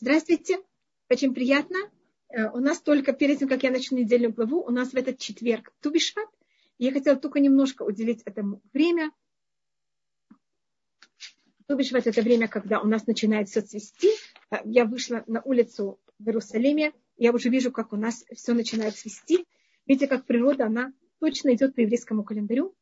Здравствуйте, очень приятно. Э, у нас только перед тем, как я начну недельную главу, у нас в этот четверг Тубишват. Я хотела только немножко уделить этому время. Тубишват – это время, когда у нас начинает все цвести. Э, я вышла на улицу в Иерусалиме, я уже вижу, как у нас все начинает цвести. Видите, как природа, она точно идет по еврейскому календарю.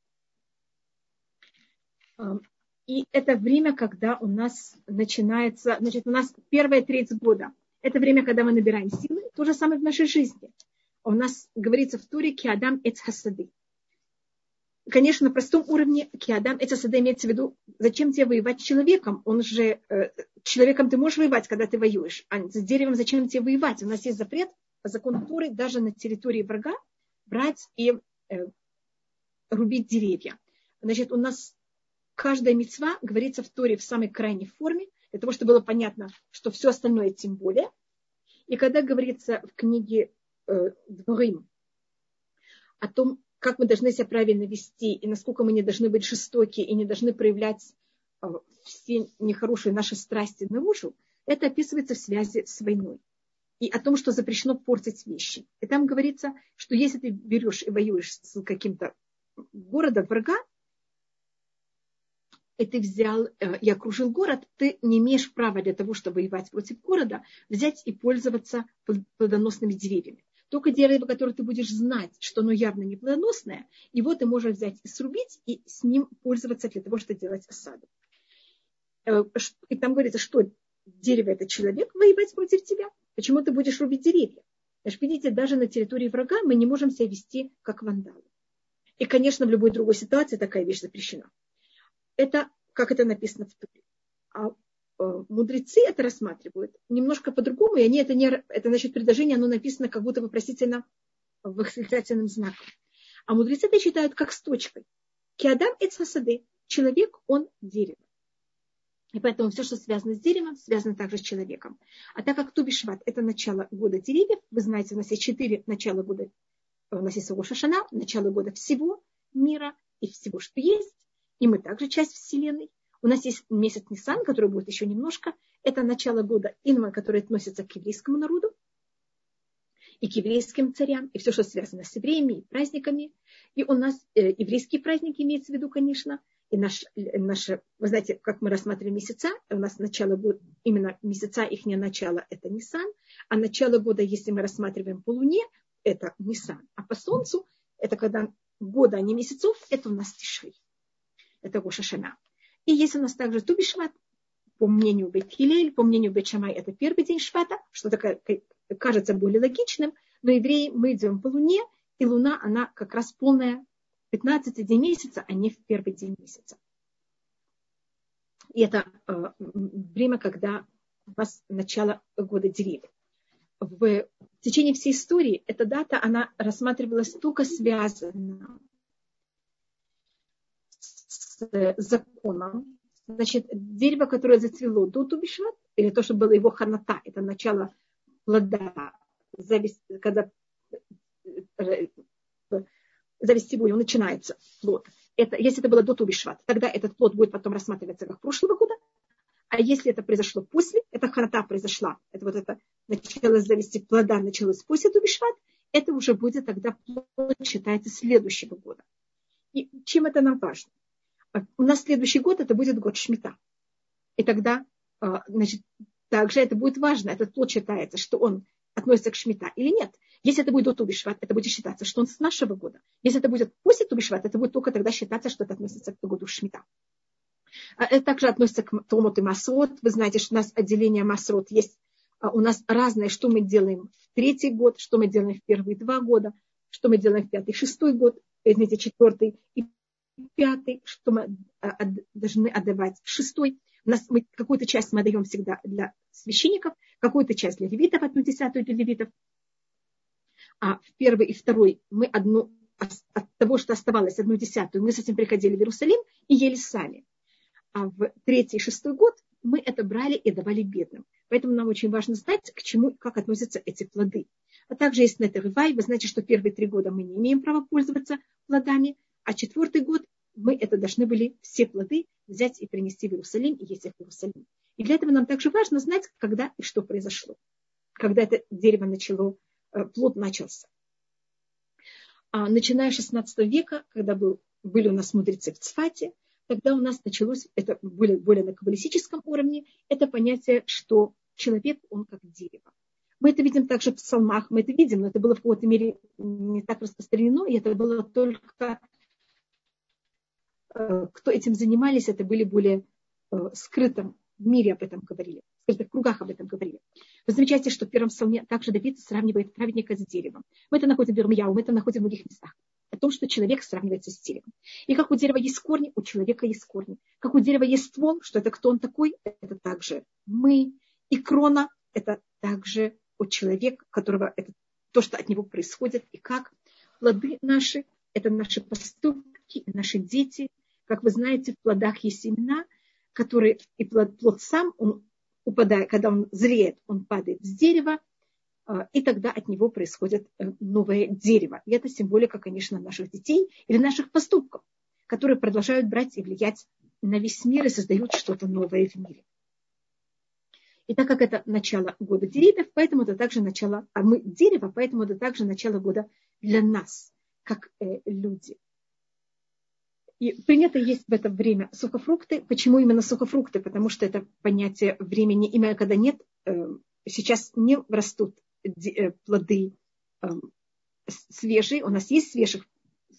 И это время, когда у нас начинается, значит, у нас первая треть года. Это время, когда мы набираем силы. То же самое в нашей жизни. У нас говорится в Туре «Киадам эц хасады». Конечно, на простом уровне «Киадам эц хасады» имеется в виду, зачем тебе воевать с человеком? Он же, э, человеком ты можешь воевать, когда ты воюешь. А с деревом зачем тебе воевать? У нас есть запрет по закону Туры даже на территории врага брать и э, рубить деревья. Значит, у нас каждая мецва говорится в Торе в самой крайней форме, для того, чтобы было понятно, что все остальное тем более. И когда говорится в книге э, Дворим о том, как мы должны себя правильно вести, и насколько мы не должны быть жестоки, и не должны проявлять э, все нехорошие наши страсти наружу, это описывается в связи с войной. И о том, что запрещено портить вещи. И там говорится, что если ты берешь и воюешь с каким-то городом врага, и ты взял э, и окружил город, ты не имеешь права для того, чтобы воевать против города, взять и пользоваться плодоносными деревьями. Только дерево, которое ты будешь знать, что оно явно не плодоносное, его ты можешь взять и срубить, и с ним пользоваться для того, чтобы делать осаду. Э, и там говорится, что дерево – это человек, воевать против тебя. Почему ты будешь рубить деревья? Значит, видите, даже на территории врага мы не можем себя вести как вандалы. И, конечно, в любой другой ситуации такая вещь запрещена это, как это написано в Туре. А э, мудрецы это рассматривают немножко по-другому, и они это не, это значит предложение, оно написано как будто вопросительно восклицательным знаком. А мудрецы это считают как с точкой. Киадам и цасады. Человек, он дерево. И поэтому все, что связано с деревом, связано также с человеком. А так как Тубишват – это начало года деревьев, вы знаете, у нас есть четыре начала года, у нас есть Шашана, начало года всего мира и всего, что есть и мы также часть Вселенной. У нас есть месяц Нисан, который будет еще немножко. Это начало года Инма, который относится к еврейскому народу и к еврейским царям, и все, что связано с евреями и праздниками. И у нас э, еврейские праздники имеется в виду, конечно, и наш, наш, вы знаете, как мы рассматриваем месяца, у нас начало года, именно месяца, их не начало, это Нисан, а начало года, если мы рассматриваем по Луне, это Нисан, а по Солнцу, это когда года, а не месяцев, это у нас Тишри это Гошашана. И есть у нас также Тубишват, по мнению Бетхилель, по мнению Бетшамай, это первый день Швата, что кажется более логичным, но евреи мы идем по Луне, и Луна, она как раз полная 15 день месяца, а не в первый день месяца. И это э, время, когда у вас начало года деревьев. В течение всей истории эта дата, она рассматривалась только связана с законом. Значит, дерево, которое зацвело до Тубишат, или то, что было его ханата, это начало плода, завести, когда э, завести его, начинается плод. Это, если это было до Тубишват, тогда этот плод будет потом рассматриваться как прошлого года. А если это произошло после, это ханата произошла, это вот это начало завести плода началось после Тубишват, это уже будет тогда плод считается следующего года. И чем это нам важно? У нас следующий год это будет год Шмита. И тогда, а, значит, также это будет важно, этот плод считается, что он относится к Шмита или нет. Если это будет до Тубишват, это будет считаться, что он с нашего года. Если это будет после Тубишват, это будет только тогда считаться, что это относится к году Шмита. А это также относится к Томот и Масрот. Вы знаете, что у нас отделение Масрот есть. А у нас разное, что мы делаем в третий год, что мы делаем в первые два года, что мы делаем в пятый, шестой год, извините, четвертый и пятый, что мы а, должны отдавать шестой. У нас мы, какую-то часть мы отдаем всегда для священников, какую-то часть для левитов, одну десятую для левитов. А в первый и второй мы одну от того, что оставалось одну десятую, мы с этим приходили в Иерусалим и ели сами. А в третий и шестой год мы это брали и давали бедным. Поэтому нам очень важно знать, к чему, как относятся эти плоды. А также есть Нетервай. Вы знаете, что первые три года мы не имеем права пользоваться плодами, а четвертый год мы это должны были все плоды взять и принести в Иерусалим и есть их в Иерусалим. И для этого нам также важно знать, когда и что произошло. Когда это дерево начало, э, плод начался. А начиная с 16 века, когда был, были у нас мудрецы в Цфате, тогда у нас началось, это более, более на каббалистическом уровне, это понятие, что человек, он как дерево. Мы это видим также в псалмах, мы это видим, но это было в какой-то мере не так распространено, и это было только, кто этим занимались, это были более э, скрытым в мире об этом говорили, в скрытых кругах об этом говорили. Вы замечаете, что в первом псалме также Давид сравнивает праведника с деревом. Мы это находим в Ирмияу, мы это находим в многих местах. О том, что человек сравнивается с деревом. И как у дерева есть корни, у человека есть корни. Как у дерева есть ствол, что это кто он такой, это также мы. И крона, это также от человека, которого это то, что от него происходит, и как плоды наши, это наши поступки, наши дети. Как вы знаете, в плодах есть семена, которые, и плод, плод сам, он упадает, когда он зреет, он падает с дерева, а, и тогда от него происходит э, новое дерево. И это символика, конечно, наших детей или наших поступков, которые продолжают брать и влиять на весь мир и создают что-то новое в мире. И так как это начало года деревьев, поэтому это также начало, а мы дерево, поэтому это также начало года для нас, как э, люди. И принято есть в это время сухофрукты. Почему именно сухофрукты? Потому что это понятие времени, именно когда нет, э, сейчас не растут э, плоды э, свежие. У нас есть свежих,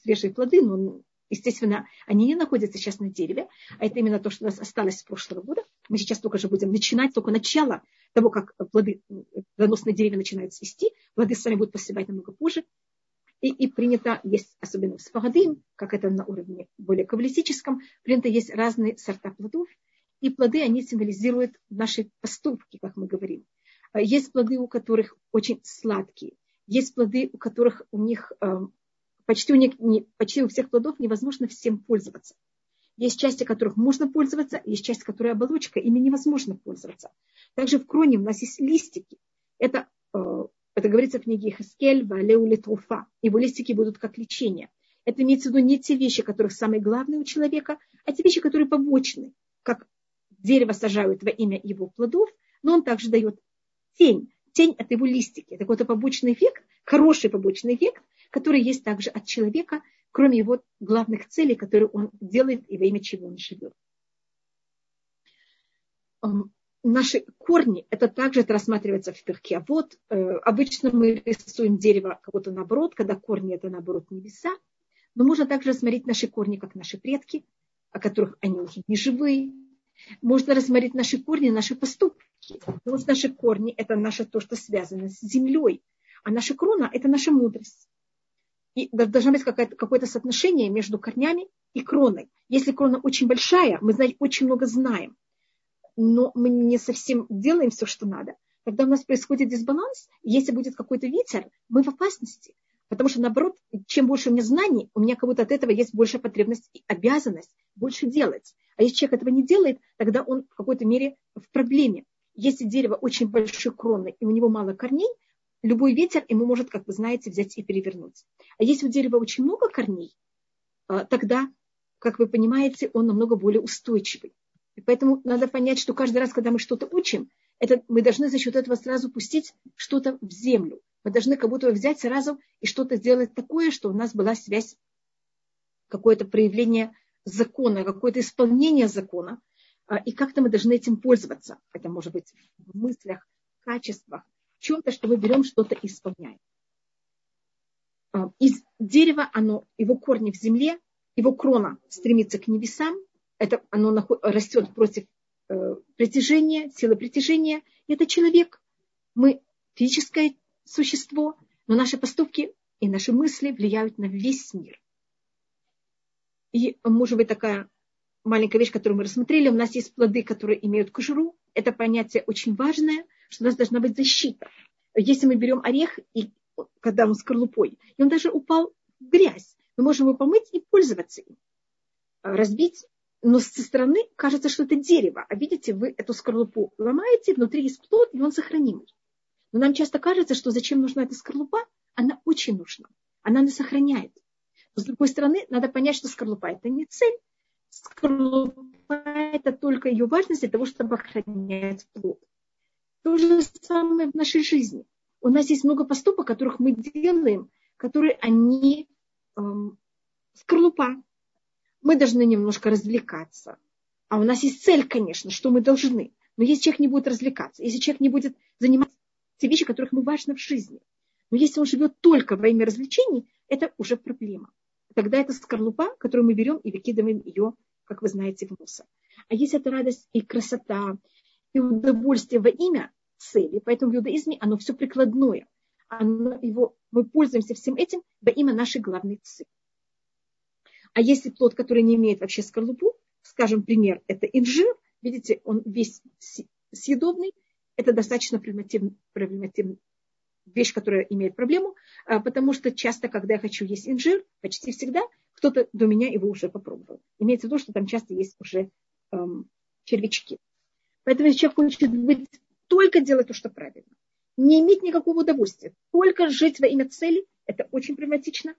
свежие плоды, но Естественно, они не находятся сейчас на дереве, а это именно то, что у нас осталось с прошлого года. Мы сейчас только же будем начинать, только начало того, как плоды, плодоносные деревья начинают свести. Плоды сами будут посевать намного позже. И, и принято есть, особенно в Сфарадим, как это на уровне более кавалистическом, принято есть разные сорта плодов. И плоды, они символизируют наши поступки, как мы говорим. Есть плоды, у которых очень сладкие. Есть плоды, у которых у них эм, почти у, них, почти у всех плодов невозможно всем пользоваться. Есть части, которых можно пользоваться, есть часть, которая оболочка, ими невозможно пользоваться. Также в кроне у нас есть листики. Это, э, это говорится в книге Хаскель, Валеу Литруфа. Его листики будут как лечение. Это имеется в виду не те вещи, которых самые главные у человека, а те вещи, которые побочны. Как дерево сажают во имя его плодов, но он также дает тень. Тень – это его листики. Это какой-то побочный эффект, хороший побочный эффект, который есть также от человека, кроме его главных целей, которые он делает и во имя чего он живет. Наши корни, это также это рассматривается в перке. А вот э, обычно мы рисуем дерево как-то наоборот, когда корни это наоборот небеса. Но можно также рассмотреть наши корни, как наши предки, о которых они уже не живые. Можно рассмотреть наши корни, наши поступки. Потому что наши корни – это наше то, что связано с землей. А наша крона – это наша мудрость. И должно быть какое-то соотношение между корнями и кроной. Если крона очень большая, мы знаем, очень много знаем, но мы не совсем делаем все, что надо. Когда у нас происходит дисбаланс, если будет какой-то ветер, мы в опасности. Потому что, наоборот, чем больше у меня знаний, у меня как будто от этого есть большая потребность и обязанность больше делать. А если человек этого не делает, тогда он в какой-то мере в проблеме. Если дерево очень большой кроны и у него мало корней, любой ветер ему может, как вы знаете, взять и перевернуть. А если у дерева очень много корней, а, тогда, как вы понимаете, он намного более устойчивый. И поэтому надо понять, что каждый раз, когда мы что-то учим, это, мы должны за счет этого сразу пустить что-то в землю. Мы должны как будто взять сразу и что-то сделать такое, что у нас была связь, какое-то проявление закона, какое-то исполнение закона. А, и как-то мы должны этим пользоваться. Это может быть в мыслях, в качествах, в чем-то, что мы берем что-то и исполняем. А, из дерева, оно, его корни в земле, его крона стремится к небесам, это оно растет против э, притяжения, силы притяжения. Это человек. Мы физическое существо, но наши поступки и наши мысли влияют на весь мир. И, может быть, такая маленькая вещь, которую мы рассмотрели. У нас есть плоды, которые имеют кожуру. Это понятие очень важное – что у нас должна быть защита. Если мы берем орех, и, когда он скорлупой, и он даже упал в грязь, мы можем его помыть и пользоваться им. Разбить, но со стороны кажется, что это дерево. А видите, вы эту скорлупу ломаете, внутри есть плод, и он сохранимый. Но нам часто кажется, что зачем нужна эта скорлупа? Она очень нужна. Она нас сохраняет. Но с другой стороны, надо понять, что скорлупа – это не цель. Скорлупа это только ее важность для того, чтобы охранять плод. То же самое в нашей жизни. У нас есть много поступок, которых мы делаем, которые они эм, скорлупа. Мы должны немножко развлекаться. А у нас есть цель, конечно, что мы должны. Но если человек не будет развлекаться, если человек не будет заниматься те вещи, которых ему важно в жизни, но если он живет только во имя развлечений, это уже проблема. Тогда это скорлупа, которую мы берем и выкидываем ее, как вы знаете, в мусор. А если это радость и красота, и удовольствие во имя цели, поэтому в иудаизме оно все прикладное. Оно, его, мы пользуемся всем этим во имя нашей главной цели. А если плод, который не имеет вообще скорлупу, скажем, пример, это инжир, видите, он весь съедобный, это достаточно проблемативный, проблемативный вещь, которая имеет проблему, а, потому что часто, когда я хочу есть инжир, почти всегда кто-то до меня его уже попробовал. Имеется в виду, что там часто есть уже эм, червячки. Поэтому если человек хочет быть, только делать то, что правильно, не иметь никакого удовольствия, только жить во имя цели, это очень проблематично,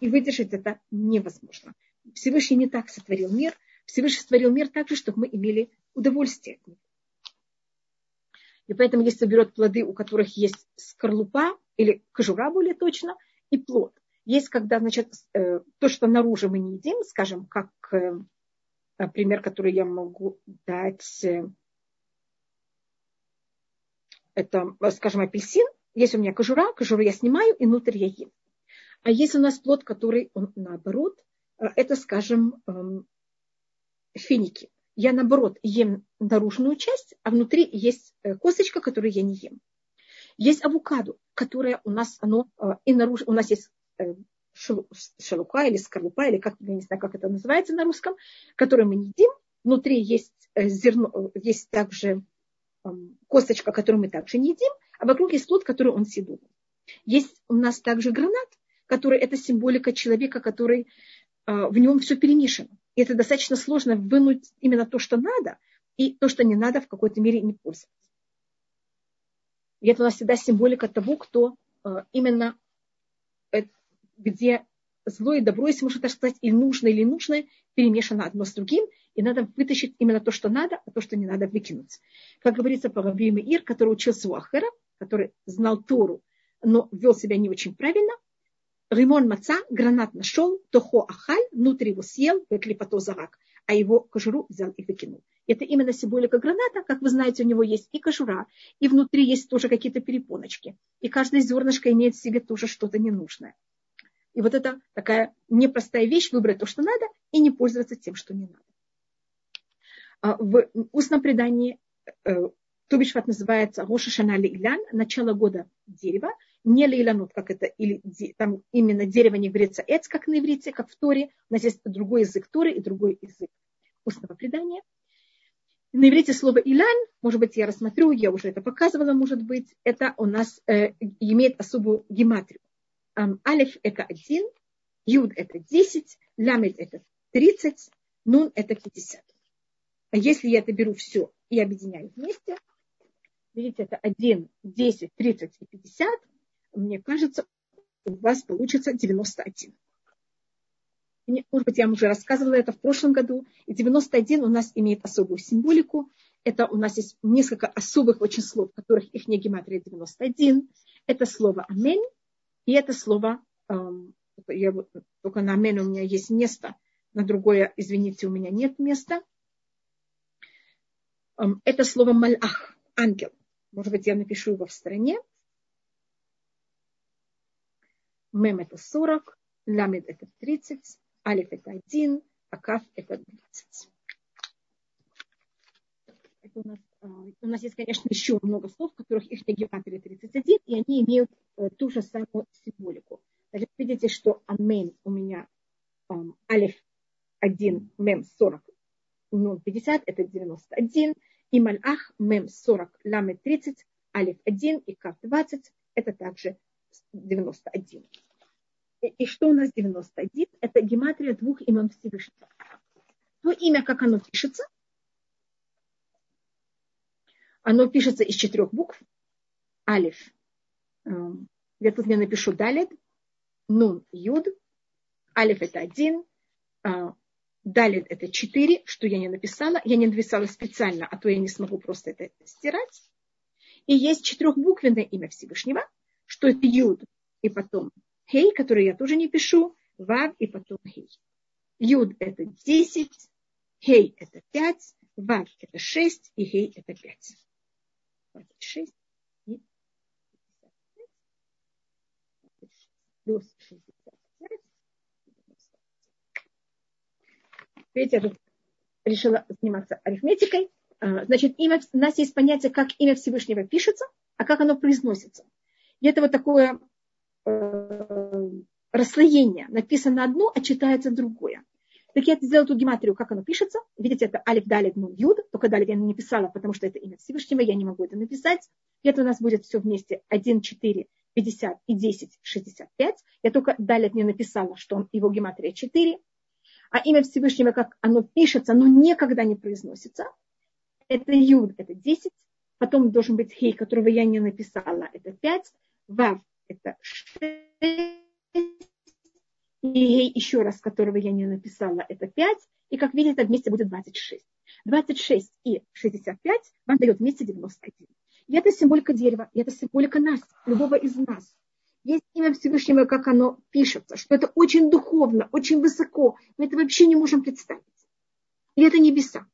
и выдержать это невозможно. Всевышний не так сотворил мир, Всевышний сотворил мир так же, чтобы мы имели удовольствие от него. И поэтому, если берет плоды, у которых есть скорлупа, или кожура более точно, и плод. Есть, когда, значит, э, то, что наружу мы не едим, скажем, как э, пример, который я могу дать, э, это, скажем, апельсин. Есть у меня кожура, кожуру я снимаю, и внутрь я ем. А есть у нас плод, который, он наоборот, это, скажем, эм, финики я наоборот ем наружную часть, а внутри есть э, косточка, которую я не ем. Есть авокадо, которое у нас, оно э, и наружу, у нас есть э, шелука или скорлупа, или как, я не знаю, как это называется на русском, которую мы не едим. Внутри есть зерно, есть также эм, косточка, которую мы также не едим, а вокруг есть плод, который он съедобный. Есть у нас также гранат, который это символика человека, который в нем все перемешано. И это достаточно сложно вынуть именно то, что надо, и то, что не надо, в какой-то мере не пользоваться. И это у нас всегда символика того, кто э, именно, э, где зло и добро, если можно так сказать, или нужное, или нужное, перемешано одно с другим, и надо вытащить именно то, что надо, а то, что не надо, выкинуть. Как говорится по Ир, который учился у Ахера, который знал Тору, но вел себя не очень правильно, Римон маца, гранат нашел, тохо ахаль, внутри его съел, клипато зарак, а его кожуру взял и выкинул. Это именно символика граната. Как вы знаете, у него есть и кожура, и внутри есть тоже какие-то перепоночки. И каждое зернышко имеет в себе тоже что-то ненужное. И вот это такая непростая вещь, выбрать то, что надо, и не пользоваться тем, что не надо. А в устном предании э, Тубишват называется Роша Илян, начало года дерева, не лейланут, как это, или там именно дерево не говорится эц, как на иврите, как в Торе. У нас есть другой язык Торы и другой язык устного предания. На иврите слово илян, может быть, я рассмотрю, я уже это показывала, может быть, это у нас э, имеет особую гематрию. Эм, алиф это один, юд это десять, ламет это тридцать, нун это пятьдесят. А если я это беру все и объединяю вместе, видите, это 1, 10, 30 и 50, мне кажется, у вас получится 91. Может быть, я вам уже рассказывала это в прошлом году. И 91 у нас имеет особую символику. Это у нас есть несколько особых очень слов, которых их не гематрия 91. Это слово «Амень» и это слово, эм, я, только на «Амень» у меня есть место, на другое, извините, у меня нет места. Эм, это слово «Малах», ангел. Может быть, я напишу его в стороне. Мем это 40, Ламед это 30, Алиф это 1, а Каф это 20. Это у, нас, а, у нас есть, конечно, еще много слов, в которых их гематрия 31, и они имеют э, ту же самую символику. Значит, видите, что Амен у меня Алиф 1, Мем 40, Нун 50, это 91, и Мальах Мем 40, Ламед 30, Алиф 1 и Каф 20, это также 91. И что у нас 91? Это гематрия двух имен Всевышнего. То имя, как оно пишется, оно пишется из четырех букв. Алиф. Эм, я тут мне напишу далит. Нун, юд. Алиф это один. Э, Далее это 4, что я не написала. Я не написала специально, а то я не смогу просто это стирать. И есть четырехбуквенное имя Всевышнего, что это Юд и потом Хей, который я тоже не пишу, Вав и потом Хей. Юд это 10, Хей это 5, Вав это 6 и Хей это 5. 26 и 55. Плюс 65. Видите, я решила заниматься арифметикой. А, значит, имя, у нас есть понятие, как имя Всевышнего пишется, а как оно произносится. И это вот такое э, расслоение. Написано одно, а читается другое. Так я сделала тут гематрию, как оно пишется. Видите, это алиф, далит, ну, юд. Только далит я не написала, потому что это имя Всевышнего, я не могу это написать. И это у нас будет все вместе 1, 4, 50 и 10, 65. Я только далит не написала, что он, его гематрия 4. А имя Всевышнего, как оно пишется, оно никогда не произносится. Это юд, это 10. Потом должен быть хей, которого я не написала, это 5. Вав, это 6 и еще раз, которого я не написала, это 5. И как видите, вместе будет 26. 26 и 65 вам дает вместе 91. И это символика дерева, и это символика нас, любого из нас. Есть имя Всевышнего, как оно пишется, что это очень духовно, очень высоко. Мы это вообще не можем представить. И это небеса.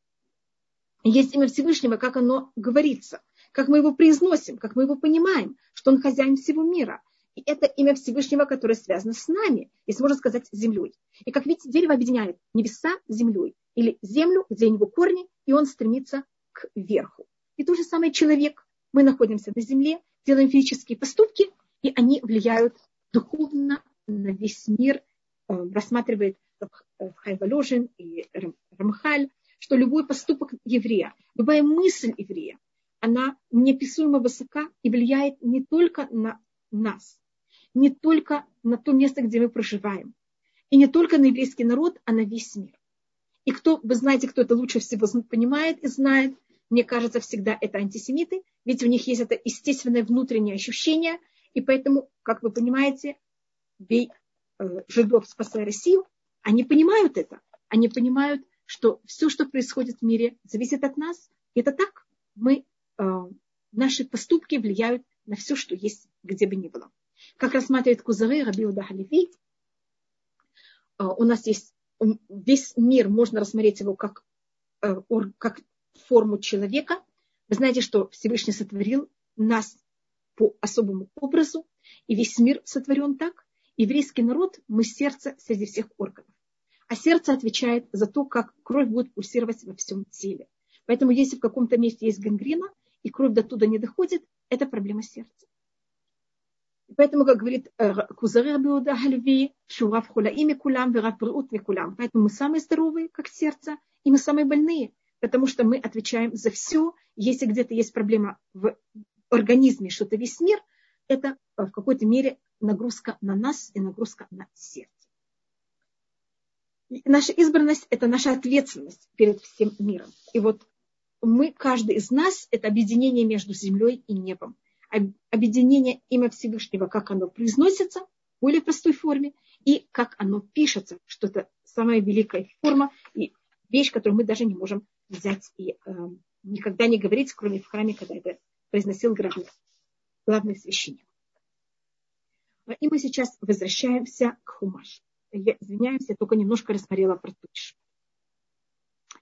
Есть имя Всевышнего, как оно говорится, как мы его произносим, как мы его понимаем, что он хозяин всего мира, и это имя Всевышнего, которое связано с нами, если можно сказать, с землей. И как видите, дерево объединяет небеса с землей. Или землю, где у него корни, и он стремится к верху. И то же самое человек. Мы находимся на земле, делаем физические поступки, и они влияют духовно на весь мир. Э, рассматривает Хайваложин и Рамхаль, что любой поступок еврея, любая мысль еврея, она неописуемо высока и влияет не только на нас, не только на то место, где мы проживаем, и не только на еврейский народ, а на весь мир. И кто, вы знаете, кто это лучше всего понимает и знает, мне кажется, всегда это антисемиты, ведь у них есть это естественное внутреннее ощущение, и поэтому, как вы понимаете, бей э, жидов, спасая Россию, они понимают это. Они понимают, что все, что происходит в мире, зависит от нас. Это так. Мы, наши поступки влияют на все, что есть, где бы ни было как рассматривает Кузары Рабиуда Халифи, а, у нас есть весь мир, можно рассмотреть его как, э, как форму человека. Вы знаете, что Всевышний сотворил нас по особому образу, и весь мир сотворен так. Еврейский народ, мы сердце среди всех органов. А сердце отвечает за то, как кровь будет пульсировать во всем теле. Поэтому если в каком-то месте есть гангрена, и кровь до туда не доходит, это проблема сердца. Поэтому, как говорит э, Кузаре Абиуда Хальви, Шурав Хулаими Кулам, Верав Брут Кулам. Поэтому мы самые здоровые, как сердце, и мы самые больные, потому что мы отвечаем за все. Если где-то есть проблема в организме, что-то весь мир, это э, в какой-то мере нагрузка на нас и нагрузка на сердце. И наша избранность – это наша ответственность перед всем миром. И вот мы, каждый из нас, это объединение между землей и небом объединение имя Всевышнего, как оно произносится в более простой форме, и как оно пишется, что это самая великая форма и вещь, которую мы даже не можем взять и э, никогда не говорить, кроме в храме, когда это произносил главный, главный священник. И мы сейчас возвращаемся к Хумаш. Я извиняюсь, я только немножко рассмотрела про Туч.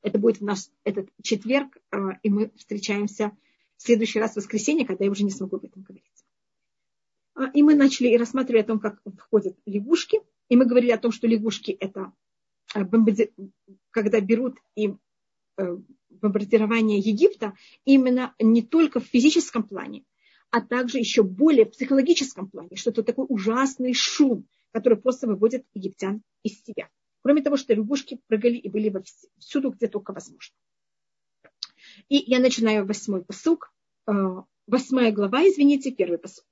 Это будет в наш этот четверг, э, и мы встречаемся в следующий раз в воскресенье, когда я уже не смогу об этом говорить. А, и мы начали рассматривать о том, как входят лягушки. И мы говорили о том, что лягушки это а, когда берут и э, бомбардирование Египта именно не только в физическом плане, а также еще более в психологическом плане, что это такой ужасный шум, который просто выводит египтян из себя. Кроме того, что лягушки прыгали и были всюду, где только возможно. И я начинаю восьмой посук, э, восьмая глава, извините, первый посук.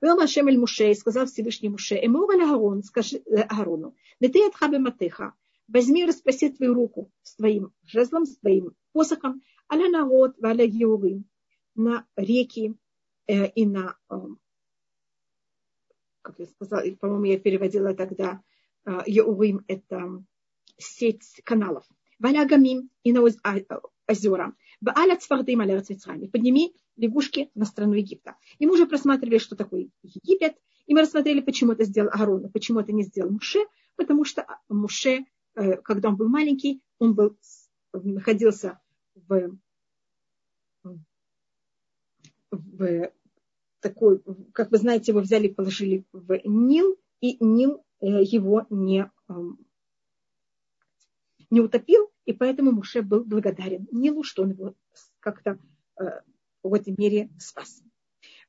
Вел Ашем эль Муше, сказал Всевышний Муше, Эмор аль Аарон, скажи э, Аарону, ты от хабе матеха, возьми и распроси твою руку с твоим жезлом, с твоим посохом, аля народ, валя геурим, на реки э, и на, э, как я сказала, по-моему, я переводила тогда, э, Еурим это сеть каналов. Валягамим и на а, озера. Бааля цвардым аля Подними лягушки на страну Египта. И мы уже просматривали, что такое Египет. И мы рассмотрели, почему это сделал Аарон, почему это не сделал Муше. Потому что Муше, э, когда он был маленький, он был, находился в, в такой, как вы знаете, его взяли положили в Нил, и Нил э, его не, эм, не утопил, и поэтому Муше был благодарен Нилу, что он его как-то э, в этой мере спас.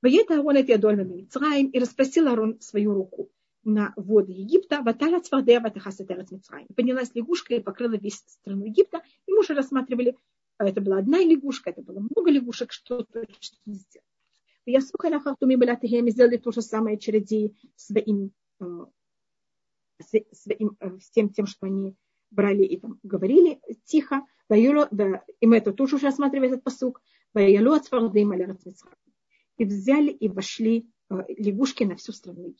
Воета Аарон это Адольма Мицраим и расспросил Аарон свою руку на воды Египта, ватала цвардея ватахасатерец Мицраим. Поднялась лягушка и покрыла весь страну Египта, и мы рассматривали, э, это была одна лягушка, это было много лягушек, что точно сделать. Я слухала хартуми балатахем, сделали то же самое чародеи своим, э, своим, всем тем, что они брали и там говорили тихо. И мы это тоже уже рассматриваем этот посук. И взяли и вошли э, лягушки на всю страну.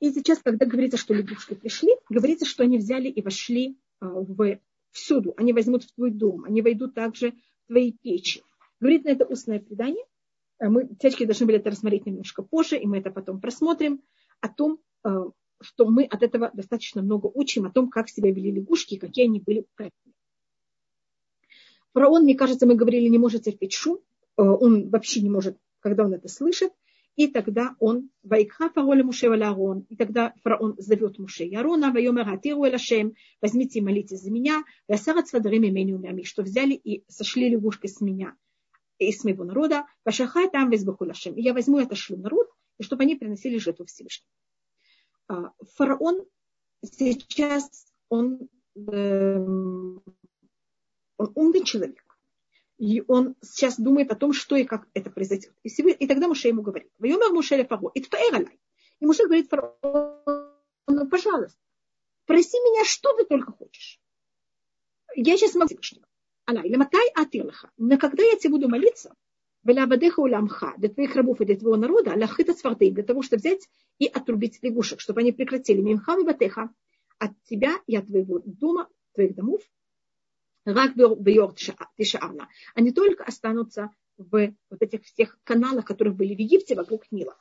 И сейчас, когда говорится, что лягушки пришли, говорится, что они взяли и вошли э, в, всюду. Они возьмут в твой дом, они войдут также в твои печи. Говорит на это устное предание. Мы, течки должны были это рассмотреть немножко позже, и мы это потом просмотрим, о том, что мы от этого достаточно много учим, о том, как себя вели лягушки, какие они были правильные. Фараон, мне кажется, мы говорили, не может терпеть шум. Э, он вообще не может, когда он это слышит. И тогда он, Вайкха фароля Муше Валярон, и тогда фараон зовет Муше и Арона, Вайомер Атиру Элашем, возьмите и молитесь за меня, Васарат Свадарим Именю Мями, что взяли и сошли лягушки с меня, из моего народа, Вашаха там Везбахулашем. И я возьму это шлю народ, и чтобы они приносили жертву Всевышнему. А, фараон сейчас, он эм, он умный человек. И он сейчас думает о том, что и как это произойдет. И, себе, и тогда Муше ему говорит, Вайомер Муше Фаро, и. И Муше говорит фараону, ну, пожалуйста, проси меня, что ты только хочешь. Я сейчас могу Всевышнего. Алай, лематай атирлаха. Но когда я тебе буду молиться, Велябадеха уламха, для твоих рабов и для твоего народа, лахита сварты, для того, чтобы взять и отрубить лягушек, чтобы они прекратили мимха батеха от тебя и от твоего дома, твоих домов, рак тишаарна, они только останутся в вот этих всех каналах, которые были в Египте вокруг Нила.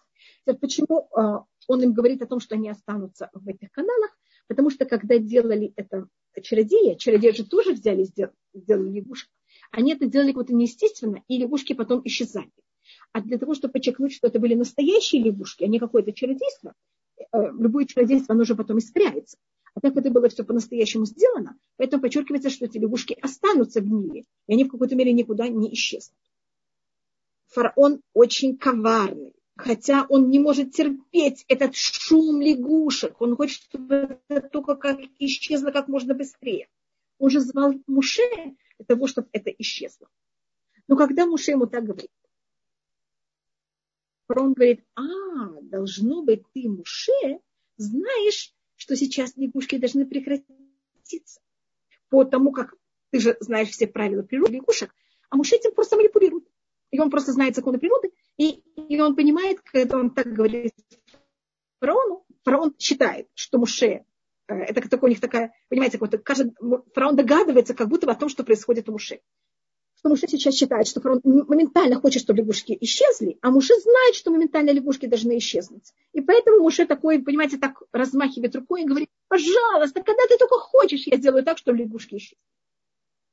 Почему а, он им говорит о том, что они останутся в этих каналах? Потому что когда делали это чародеи, чародеи же тоже взяли, сделали лягушек, они это делали как-то неестественно, и лягушки потом исчезали. А для того, чтобы подчеркнуть, что это были настоящие лягушки, а не какое-то чародейство, э, любое чародейство, оно же потом испаряется. А так это было все по-настоящему сделано, поэтому подчеркивается, что эти лягушки останутся в Ниле, и они в какой-то мере никуда не исчезнут. Фараон очень коварный, хотя он не может терпеть этот шум лягушек, он хочет, чтобы это только как исчезло как можно быстрее. Он же звал Муше для того, чтобы это исчезло. Но когда Муше ему так говорит, фараон говорит, а, должно быть, ты, Муше, знаешь, что сейчас лягушки должны прекратиться. По тому, как ты же знаешь все правила природы лягушек, а муж этим просто манипулирует. И он просто знает законы природы, и, и он понимает, когда он так говорит фараону, фараон считает, что Муше, это такой у них такая, понимаете, какой-то, каждый, фараон догадывается как будто бы о том, что происходит у Муше что Муше сейчас считает, что фараон моментально хочет, чтобы лягушки исчезли, а Муше знает, что моментально лягушки должны исчезнуть. И поэтому Муше такой, понимаете, так размахивает рукой и говорит, пожалуйста, когда ты только хочешь, я сделаю так, чтобы лягушки исчезли.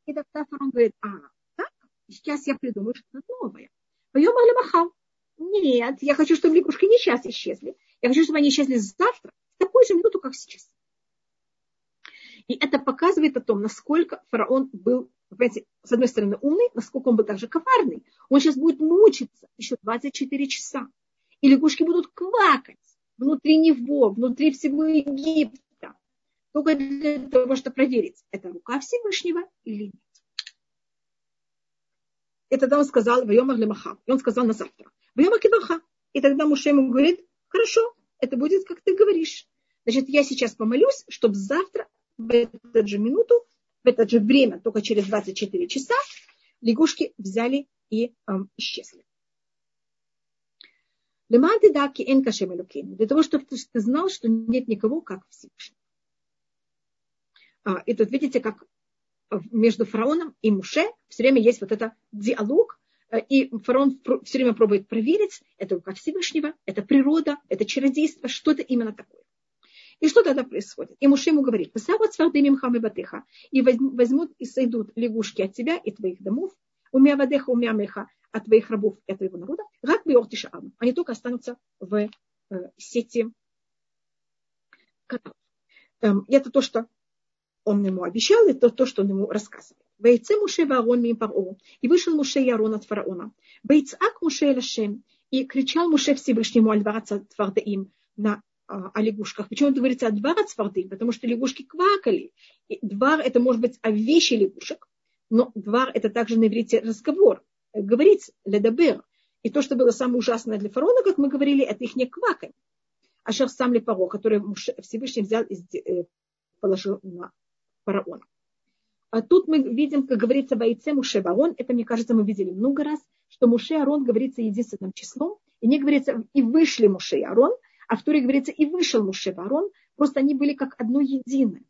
И тогда фараон говорит, а, так, сейчас я придумаю что-то новое. Поем махал. Нет, я хочу, чтобы лягушки не сейчас исчезли. Я хочу, чтобы они исчезли завтра, в такую же минуту, как сейчас. И это показывает о том, насколько фараон был понимаете, с одной стороны умный, насколько он был также коварный. Он сейчас будет мучиться еще 24 часа. И лягушки будут квакать внутри него, внутри всего Египта. Только для того, чтобы проверить, это рука Всевышнего или нет. И тогда он сказал, Вайомар Лемаха. И он сказал на завтра. Вайомар Киваха. И тогда Муше ему говорит, хорошо, это будет, как ты говоришь. Значит, я сейчас помолюсь, чтобы завтра в эту же минуту в это же время, только через 24 часа, лягушки взяли и эм, исчезли. Для того, чтобы ты знал, что нет никого, как Всевышний. А, и тут видите, как между фараоном и Муше все время есть вот этот диалог, э, и фараон все время пробует проверить, это рука Всевышнего, это природа, это чародейство, что-то именно такое. И что тогда происходит? И Муше ему говорит, и возьмут и сойдут лягушки от тебя и твоих домов, умя вадеха, умя меха, от твоих рабов и от твоего народа, рак биортишаам. Они только останутся в э, сети каналов. Эм, это то, что он ему обещал, это то, что он ему рассказывает. Вейце Муше Ваарон ми паро. И вышел Муше и Арон от фараона. Вейцак Муше Лашем. И кричал Муше Всевышнему Альвараца Твардаим на о лягушках. Почему это говорится о двара цварды? Потому что лягушки квакали. И двар это может быть о вещи лягушек, но двар это также на иврите разговор, говорить, ледабер. И то, что было самое ужасное для фараона, как мы говорили, это их не квакань. А сам ли паро, который Всевышний взял и э, положил на фараона. А тут мы видим, как говорится, в Айце Муше Барон, это, мне кажется, мы видели много раз, что Муше Арон говорится единственным числом, и не говорится и вышли Муше и Арон, а в Туре говорится и вышел Муше Барон, просто они были как одно единое.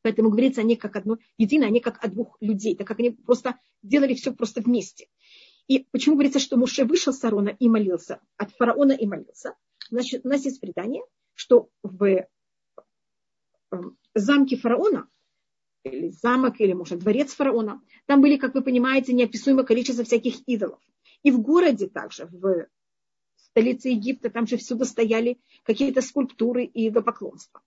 Поэтому говорится они как одно единое, они как от двух людей, так как они просто делали все просто вместе. И почему говорится, что Муше вышел с Арона и молился, от фараона и молился? Значит, у нас есть предание, что в эм, замке фараона, или замок, или, может, дворец фараона, там были, как вы понимаете, неописуемое количество всяких идолов. И в городе также, в столице Египта, там же всюду стояли какие-то скульптуры и идолопоклонства.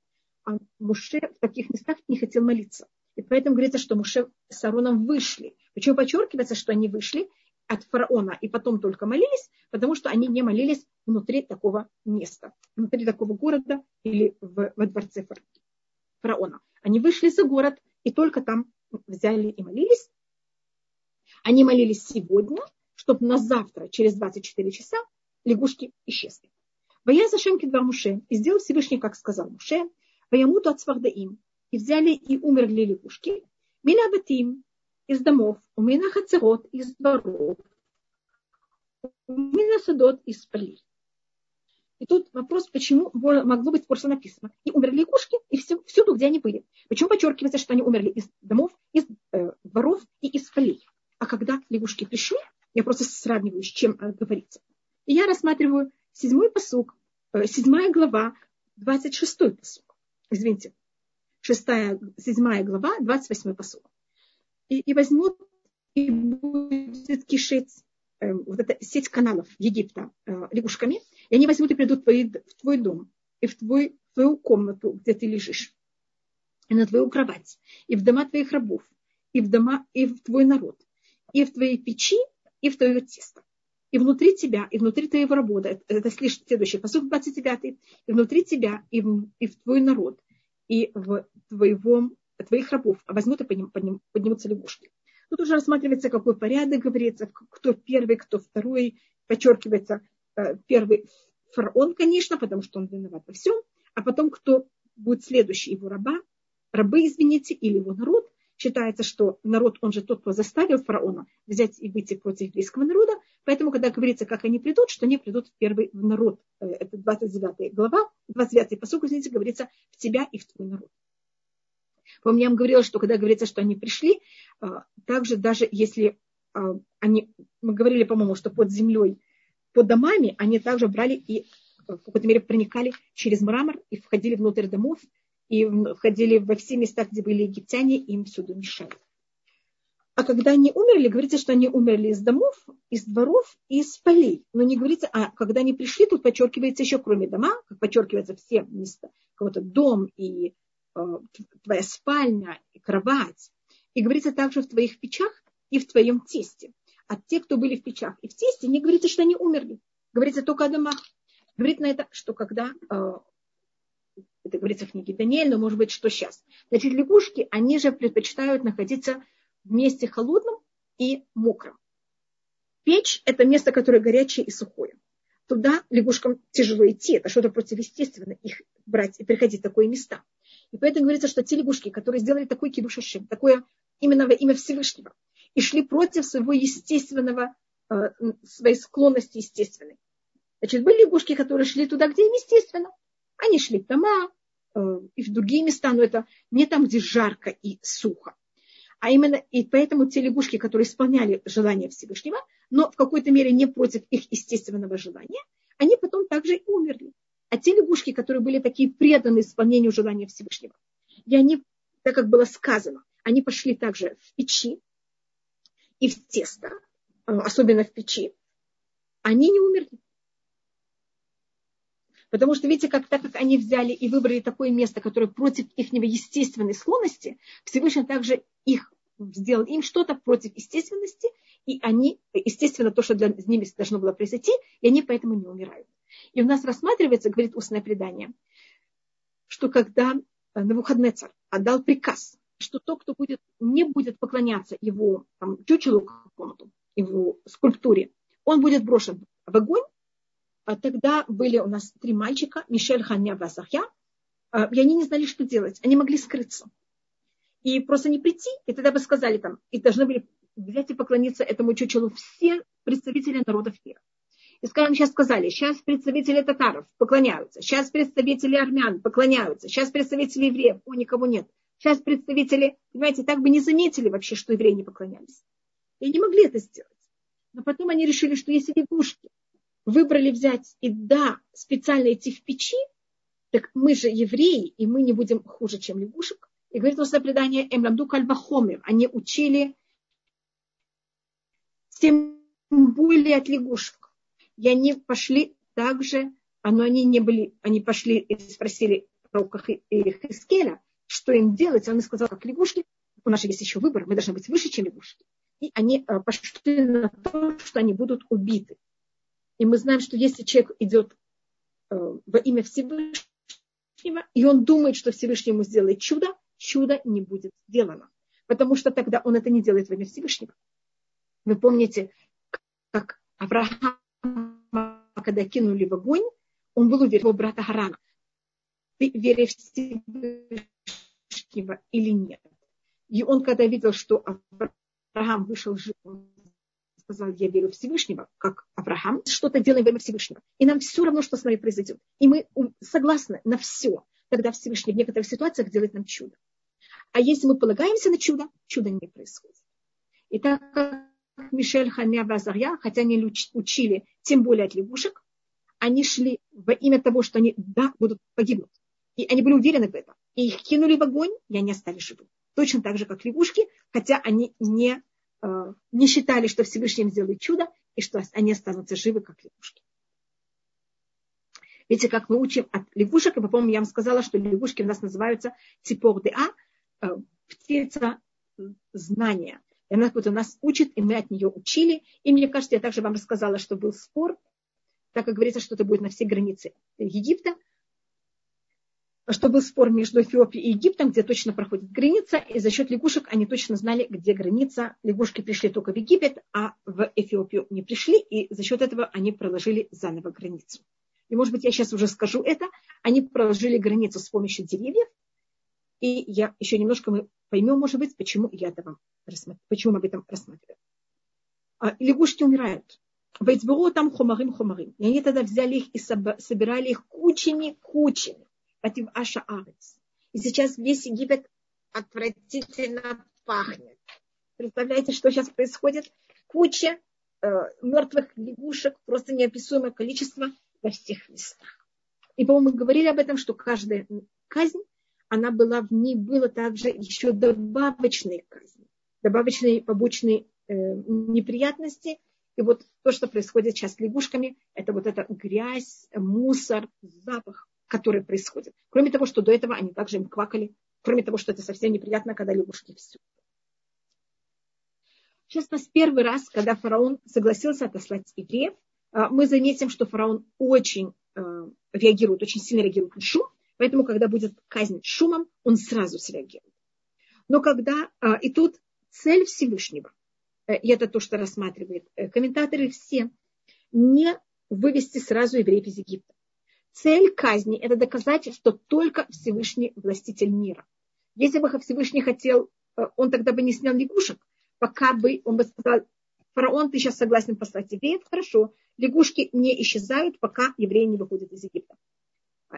А Муше в таких местах не хотел молиться. И поэтому говорится, что Муше с Ароном вышли. Почему подчеркивается, что они вышли от фараона и потом только молились? Потому что они не молились внутри такого места, внутри такого города или в, во дворце фараона. Они вышли за город и только там взяли и молились. Они молились сегодня, чтобы на завтра, через 24 часа, лягушки исчезли. Вая Зашемки два Муше, и сделал Всевышний, как сказал Муше, Ваямуту от Свахдаим, и взяли и умерли лягушки, Мина Батим, из домов, у Мина Хацерот, из дворов, у Мина Садот, из полей. И тут вопрос, почему могло быть просто написано. И умерли лягушки, и все, всюду, где они были. Почему подчеркивается, что они умерли из домов, из э, дворов и из полей. А когда лягушки пришли, я просто сравниваю, с чем э, говорится. И я рассматриваю седьмой посук, э, седьмая глава, двадцать шестой посук. Извините, шестая, седьмая глава, двадцать восьмой посук. И, и возьмут и будет кишеть э, вот эта сеть каналов Египта э, лягушками, и они возьмут и придут в твой, в твой дом, и в, твой, в твою комнату, где ты лежишь, и на твою кровать, и в дома твоих рабов, и в дома, и в твой народ, и в твоей печи, и в твое тесто. И внутри тебя, и внутри твоего работа, это, это следующий посуд 29, и внутри тебя, и в, и в твой народ, и в твоего, твоих рабов, а возьмут и подним, подним, поднимутся лягушки. Тут уже рассматривается, какой порядок говорится, кто первый, кто второй, подчеркивается, Э, первый фараон, конечно, потому что он виноват во всем, а потом кто будет следующий его раба, рабы, извините, или его народ. Считается, что народ, он же тот, кто заставил фараона взять и выйти против еврейского народа. Поэтому, когда говорится, как они придут, что они придут в первый в народ. Э, это 29 глава, 29 посук, извините, говорится в тебя и в твой народ. Помню, я вам говорила, что когда говорится, что они пришли, э, также даже если они, мы говорили, по-моему, что под землей под домами они также брали и э, в какой-то мере проникали через мрамор и входили внутрь домов, и входили во все места, где были египтяне, им всюду мешали. А когда они умерли, говорится, что они умерли из домов, из дворов и из полей. Но не говорится, а когда они пришли, тут подчеркивается еще кроме дома, как подчеркивается все места, кого-то дом и э, твоя спальня, и кровать. И говорится также в твоих печах и в твоем тесте от тех, кто были в печах и в тесте, не говорится, что они умерли. Говорится только о домах. Говорит на это, что когда, э, это говорится в книге Даниэль, но может быть, что сейчас. Значит, лягушки, они же предпочитают находиться месте холодном и мокром. Печь – это место, которое горячее и сухое. Туда лягушкам тяжело идти, это что-то противоестественное их брать и приходить в такое места. И поэтому говорится, что те лягушки, которые сделали такой кидушашим, такое именно имя Всевышнего, и шли против своего естественного, э, своей склонности естественной. Значит, были лягушки, которые шли туда, где им естественно. Они шли в дома, и в другие места, но это не там, где жарко и сухо. А именно, и поэтому те лягушки, которые исполняли желание Всевышнего, но в какой-то мере не против их естественного желания, они потом также и умерли. А те лягушки, которые были такие преданы исполнению желания Всевышнего, и они, так как было сказано, они пошли также в печи и в тесто, э, особенно в печи, они не умерли. Потому что, видите, как, так как они взяли и выбрали такое место, которое против их естественной склонности, Всевышний также их сделал им что-то против естественности, и они, естественно, то, что для ними должно было произойти, и они поэтому не умирают. И у нас рассматривается, говорит устное предание, что когда Навуходнецар отдал приказ, что тот, кто будет, не будет поклоняться его там, чучелу какому-то, его скульптуре, он будет брошен в огонь, а тогда были у нас три мальчика, Мишель, Ханя, Васахья, а, и они не знали, что делать. Они могли скрыться. И просто не прийти, и тогда бы сказали там, и должны были взять и поклониться этому чучелу все представители народов мира. И скажем, сейчас сказали, сейчас представители татаров поклоняются, сейчас представители армян поклоняются, сейчас представители евреев, о, никого нет. Сейчас представители, понимаете, так бы не заметили вообще, что евреи не поклонялись. И не могли это сделать. Но потом они решили, что если лягушки выбрали взять и да, специально идти в печи, так мы же евреи, и мы не будем хуже, чем лягушек. И говорит устное предание Эмрамду Кальбахомер. Они учили тем более от лягушек. И они пошли также, но они не были, они пошли и спросили пророка Хискеля, что им делать. Он им сказал, как лягушки, у нас же есть еще выбор, мы должны быть выше, чем лягушки. И они э, пошли на то, что они будут убиты. И мы знаем, что если человек идет э, во имя Всевышнего, и он думает, что Всевышний ему сделает чудо, чудо не будет сделано. Потому что тогда он это не делает во имя Всевышнего. Вы помните, как Авраам, когда кинули в огонь, он был уверен, его брата Харана. Ты веришь в Всевышнего или нет? И он, когда видел, что Авраам вышел живым, сказал, я верю в Всевышнего, как Авраам, что-то делаем во имя Всевышнего. И нам все равно, что с нами произойдет. И мы согласны на все. Тогда Всевышний в некоторых ситуациях делает нам чудо. А если мы полагаемся на чудо, чудо не происходит. И так как Мишель, Ханя, Базарья, хотя они учили, тем более от лягушек, они шли во имя того, что они, да, будут погибнуть. И они были уверены в этом. И их кинули в огонь, и они остались живы. Точно так же, как лягушки, хотя они не Э, не считали, что Всевышний им сделает чудо, и что они останутся живы, как лягушки. Видите, как мы учим от лягушек, и, по-моему, я вам сказала, что лягушки у нас называются ципор де а, птица знания. И она вот у нас учит, и мы от нее учили. И мне кажется, я также вам рассказала, что был спор, так как говорится, что это будет на все границы Египта, что был спор между Эфиопией и Египтом, где точно проходит граница, и за счет лягушек они точно знали, где граница. Лягушки пришли только в Египет, а в Эфиопию не пришли, и за счет этого они проложили заново границу. И, может быть, я сейчас уже скажу это. Они проложили границу с помощью деревьев, и я еще немножко мы поймем, может быть, почему я это вам почему мы об этом рассматриваем. А, лягушки умирают. Вейцбуру там хомарим хомарим. И они тогда взяли их и собирали их кучами, кучами. Атив Аша Арец. И сейчас весь Египет отвратительно пахнет. Представляете, что сейчас происходит? Куча э, мертвых лягушек, просто неописуемое количество во всех местах. И, по-моему, мы говорили об этом, что каждая казнь, она была, в ней было также еще добавочные казни, добавочные побочные э, неприятности. И вот то, что происходит сейчас с лягушками, это вот эта грязь, мусор, запах которые происходят. Кроме того, что до этого они также им квакали. Кроме того, что это совсем неприятно, когда лягушки все. Сейчас у нас первый раз, когда фараон согласился отослать евреев, а, мы заметим, что фараон очень а, реагирует, очень сильно реагирует на шум, поэтому, когда будет казнь шумом, он сразу среагирует. Но когда, а, и тут цель Всевышнего, э, и это то, что рассматривают э, комментаторы все, не вывести сразу евреев из Египта. Цель казни – это доказать, что только Всевышний властитель мира. Если бы Всевышний хотел, э, он тогда бы не снял лягушек, пока бы он бы сказал, фараон, ты сейчас согласен послать евреев, хорошо, лягушки не исчезают, пока евреи не выходят из Египта.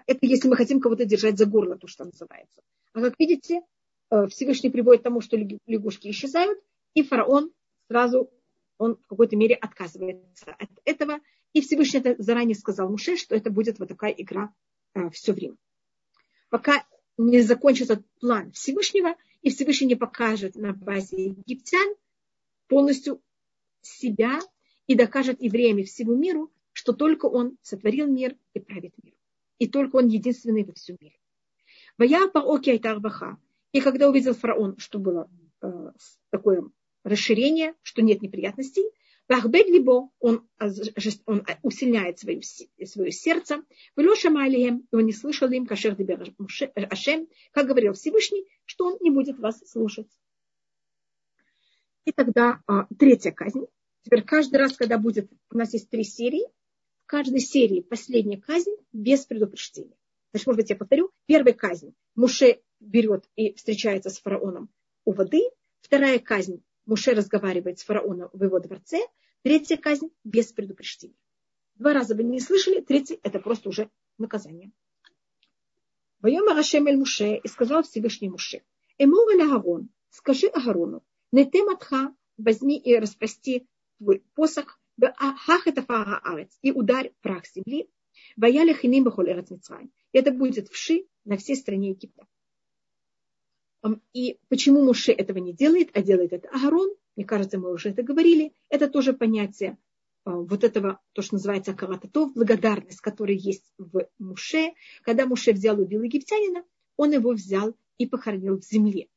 Это если мы хотим кого-то держать за горло, то, что называется. А как видите, э, Всевышний приводит к тому, что лягушки исчезают, и фараон сразу, он в какой-то мере отказывается от этого. И Всевышний это заранее сказал Муше, что это будет вот такая игра э, все время. Пока не закончится план Всевышнего, и Всевышний не покажет на базе египтян полностью себя и докажет евреям и всему миру, что только он сотворил мир и правит мир. И только он единственный во всем мире. Вая паоки айтарбаха. И когда увидел фараон, что было э, такое расширение, что нет неприятностей, Вахбед либо он, он усиляет свое, свое сердце. Велоша Малием, и он не слышал им, кашер Ашем, как говорил Всевышний, что он не будет вас слушать. И тогда а, третья казнь. Теперь каждый раз, когда будет, у нас есть три серии, каждой серии последняя казнь без предупреждения. Значит, может быть, я повторю. Первая казнь. Муше берет и встречается с фараоном у воды. Вторая казнь. Муше разговаривает с фараоном в его дворце. Третья казнь без предупреждения. Два раза вы не слышали, третий это просто уже наказание. Воем Арашем эль Муше и сказал Всевышний Муше. Эму Агарон, скажи Агарону, Нете матха, возьми и распрости твой посох, и ударь прах земли, Ваяля хиним бахоль Это будет вши на всей стране Египта. И почему Муше этого не делает, а делает это Агарон, мне кажется, мы уже это говорили, это тоже понятие а, вот этого, то, что называется акавататов, благодарность, которая есть в Муше. Когда Муше взял убил египтянина, он его взял и похоронил в земле.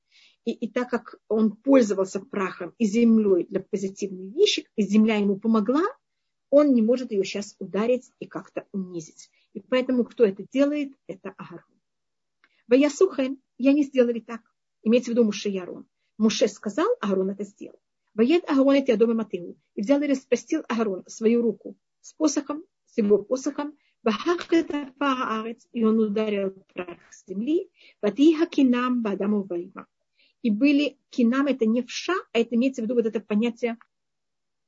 И, и так как он пользовался прахом и землей для позитивной вещи, и земля ему помогла, он не может ее сейчас ударить и как-то унизить. И поэтому кто это делает, это Агарон. Ваясухен, я не сделали так. Имеется в виду Муше и. Муше сказал, Агарон это сделал. Ваед Агарон эти дома Матеу. И взял и распростил Агарон свою руку с посохом, с его посохом, и он ударил прах земли, Ватиха кинам бадаму вайма и были кинам, это не вша, а это имеется в виду вот это понятие,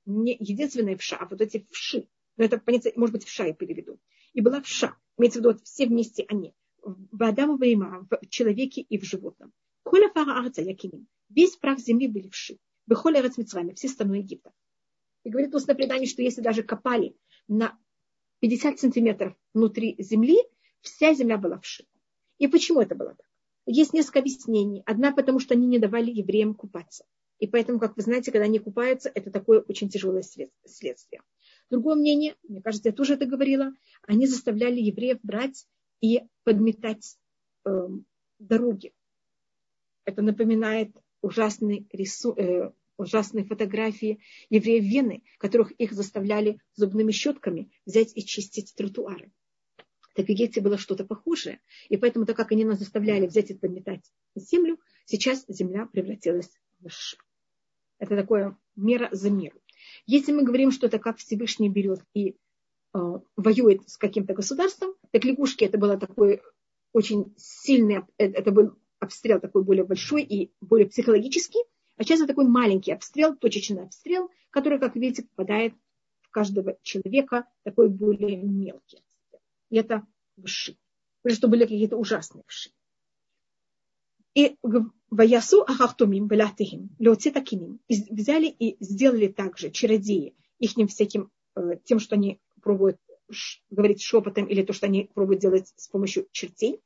не единственное вша, а вот эти вши. Но это понятие, может быть, вша я переведу. И была вша, имеется в виду вот все вместе они. В Адаму Вейма, в человеке и в животном. Коля фара арца якиним. Весь прах земли были вши. Бехоля арец Мицрами, все страны Египта. И говорит устное предание, что если даже копали на 50 сантиметров внутри земли, вся земля была вши. И почему это было так? Есть несколько объяснений. Одна, потому что они не давали евреям купаться. И поэтому, как вы знаете, когда они купаются, это такое очень тяжелое следствие. Другое мнение, мне кажется, я тоже это говорила, они заставляли евреев брать и подметать э, дороги. Это напоминает ужасный рису, э, ужасные фотографии евреев Вены, которых их заставляли зубными щетками взять и чистить тротуары. Так в Египте было что-то похожее. И поэтому, так как они нас заставляли взять и подметать землю, сейчас земля превратилась в ш. Это такое мера за меру. Если мы говорим, что это как Всевышний берет и э, воюет с каким-то государством, так лягушки это было такой очень сильный, э, это был обстрел такой более большой и более психологический, а сейчас это такой маленький обстрел, точечный обстрел, который, как видите, попадает в каждого человека, такой более мелкий. И это вши. Или что были какие-то ужасные вши. И Ваясу Ахахтумим Белятихим, Леоцитакиним, взяли и сделали также чародеи их всяким, э, тем, что они пробуют говорить шепотом, или то, что они пробуют делать с помощью чертей.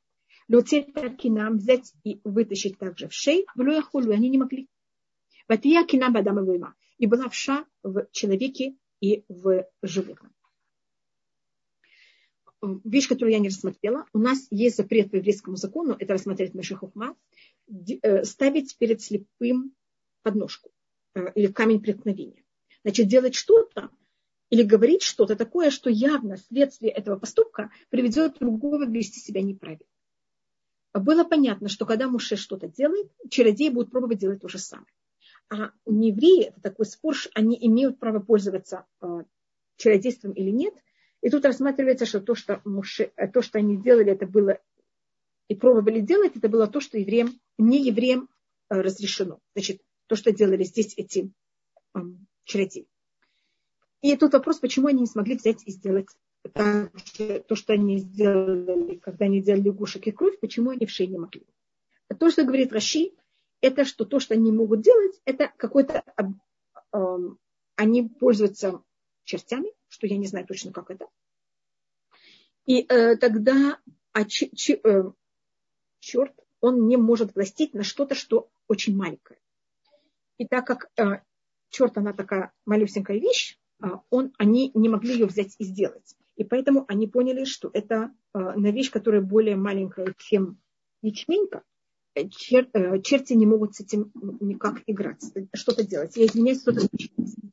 Леоцитакинам взять и вытащить также в шей, в Луяхулу, они не могли. Ватия кинам бадам и была вша в человеке и в животном вещь, которую я не рассмотрела. У нас есть запрет по еврейскому закону, это рассмотреть Мешахухма, э, ставить перед слепым подножку э, или камень преткновения. Значит, делать что-то или говорить что-то такое, что явно следствие этого поступка приведет другого вести себя неправильно. Было понятно, что когда Муше что-то делает, чародеи будут пробовать делать то же самое. А у евреи, это такой спор, они имеют право пользоваться э, чародейством или нет – и тут рассматривается, что то, что, муши, то, что они делали, это было и пробовали делать, это было то, что евреям, не евреям э, разрешено. Значит, то, что делали здесь эти эм, чародеи. И тут вопрос, почему они не смогли взять и сделать также то, что они сделали, когда они делали лягушек и кровь, почему они в шее не могли. То, что говорит Раши, это что то, что они могут делать, это какой-то... Э, они пользуются чертями, что я не знаю точно, как это. И э, тогда а ч, ч, э, черт, он не может властить на что-то, что очень маленькое. И так как э, черт, она такая малюсенькая вещь, э, он, они не могли ее взять и сделать. И поэтому они поняли, что это э, на вещь, которая более маленькая, чем ячменька, э, чер, э, черти не могут с этим никак играть, что-то делать. Я извиняюсь, кто-то Э,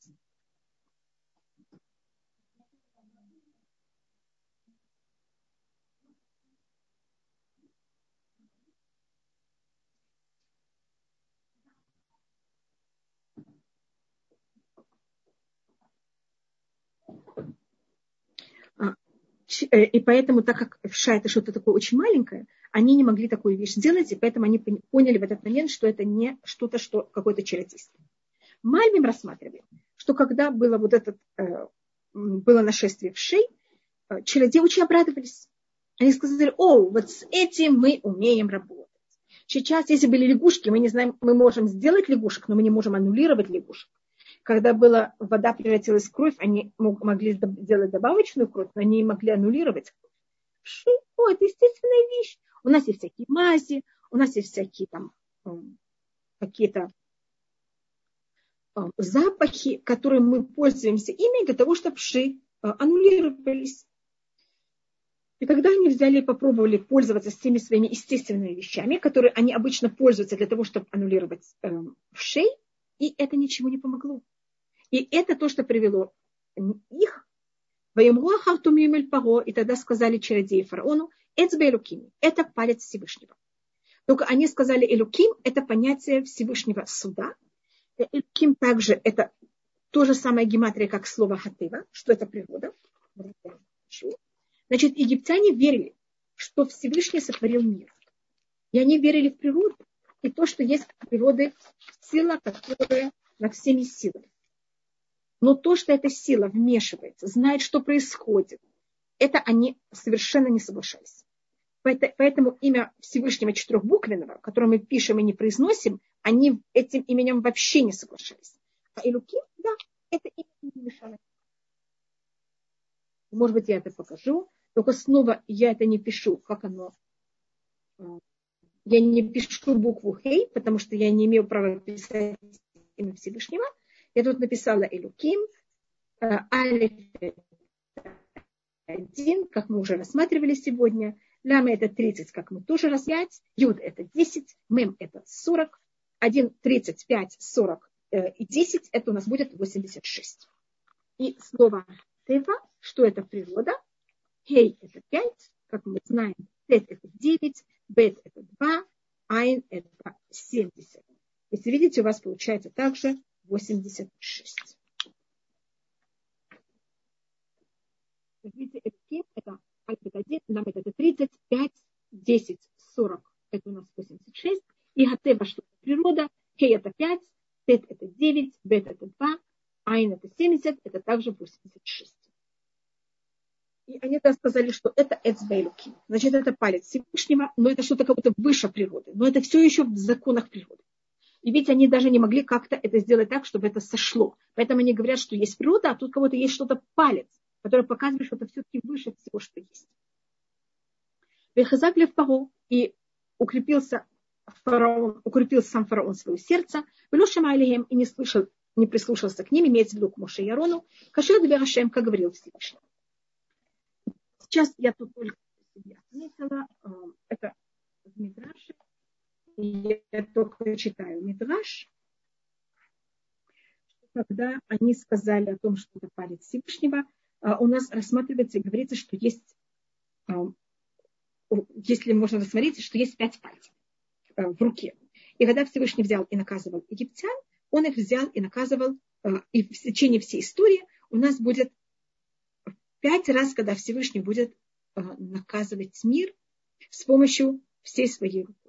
и поэтому, так как вша это что-то такое очень маленькое, они не могли такую вещь сделать, и поэтому они поняли в этот момент, что это не что-то, что какое-то чародейство. Мальбим рассматривали, что когда было вот это, э, было нашествие в шей, э, чародеи очень обрадовались. Они сказали, о, вот с этим мы умеем работать. Сейчас, если были лягушки, мы не знаем, мы можем сделать лягушек, но мы не можем аннулировать лягушек когда была, вода превратилась в кровь, они могли сделать добавочную кровь, но они не могли аннулировать Ши, о, это естественная вещь. У нас есть всякие мази, у нас есть всякие там какие-то запахи, которые мы пользуемся ими для того, чтобы ши аннулировались. И тогда они взяли и попробовали пользоваться с теми своими естественными вещами, которые они обычно пользуются для того, чтобы аннулировать э, шей, и это ничего не помогло. И это то, что привело их. И тогда сказали чародеи фараону, это палец Всевышнего. Только они сказали Элюким, это понятие Всевышнего суда. Элюким также это то же самое гематрия, как слово хатыва, что это природа. Значит, египтяне верили, что Всевышний сотворил мир. И они верили в природу. И то, что есть в природе сила, которая над всеми силами. Но то, что эта сила вмешивается, знает, что происходит, это они совершенно не соглашались. Поэтому имя Всевышнего четырехбуквенного, которое мы пишем и не произносим, они этим именем вообще не соглашались. А Илюким, да, это имя не мешало. Может быть, я это покажу. Только снова я это не пишу, как оно. Я не пишу букву Хей, потому что я не имею права писать имя Всевышнего. Я тут написала Элюким, э, Алиф один, как мы уже рассматривали сегодня. Лама это 30, как мы тоже рассматривали. Юд это 10, Мем это 40, 1, 35, 40 и 10, это у нас будет 86. И слово Тева, что это природа, Хей это 5, как мы знаем, Тет это 9, Бет это 2, Айн это 70. Если видите, у вас получается также 86. Видите, это 1, нам это 30, 5, 10, 40, это у нас 86. И гатеба, что это природа, кей это 5, тет это 9, бет это 2, айн это 70, это также 86. И они тогда сказали, что это эцбейлуки. Значит, это палец Всевышнего, но это что-то как будто выше природы. Но это все еще в законах природы. И ведь они даже не могли как-то это сделать так, чтобы это сошло. Поэтому они говорят, что есть природа, а тут кого-то есть что-то палец, который показывает, что это все-таки выше всего, что есть. Вехазак лев паро и укрепился фараон, укрепил сам фараон свое сердце, и не слышал, не прислушался к ним, имеется в виду к Моше и Арону, Кашер Деберашем, как говорил Всевышний. Сейчас я тут только себя отметила, э, это в Мидраше, я только читаю Мидраш, когда они сказали о том, что это палец Всевышнего, а, у нас рассматривается и говорится, что есть, а, если можно рассмотреть, что есть пять пальцев а, в руке. И когда Всевышний взял и наказывал египтян, он их взял и наказывал, и в течение всей истории у нас будет пять раз, когда Всевышний будет наказывать мир с помощью всей своей руки.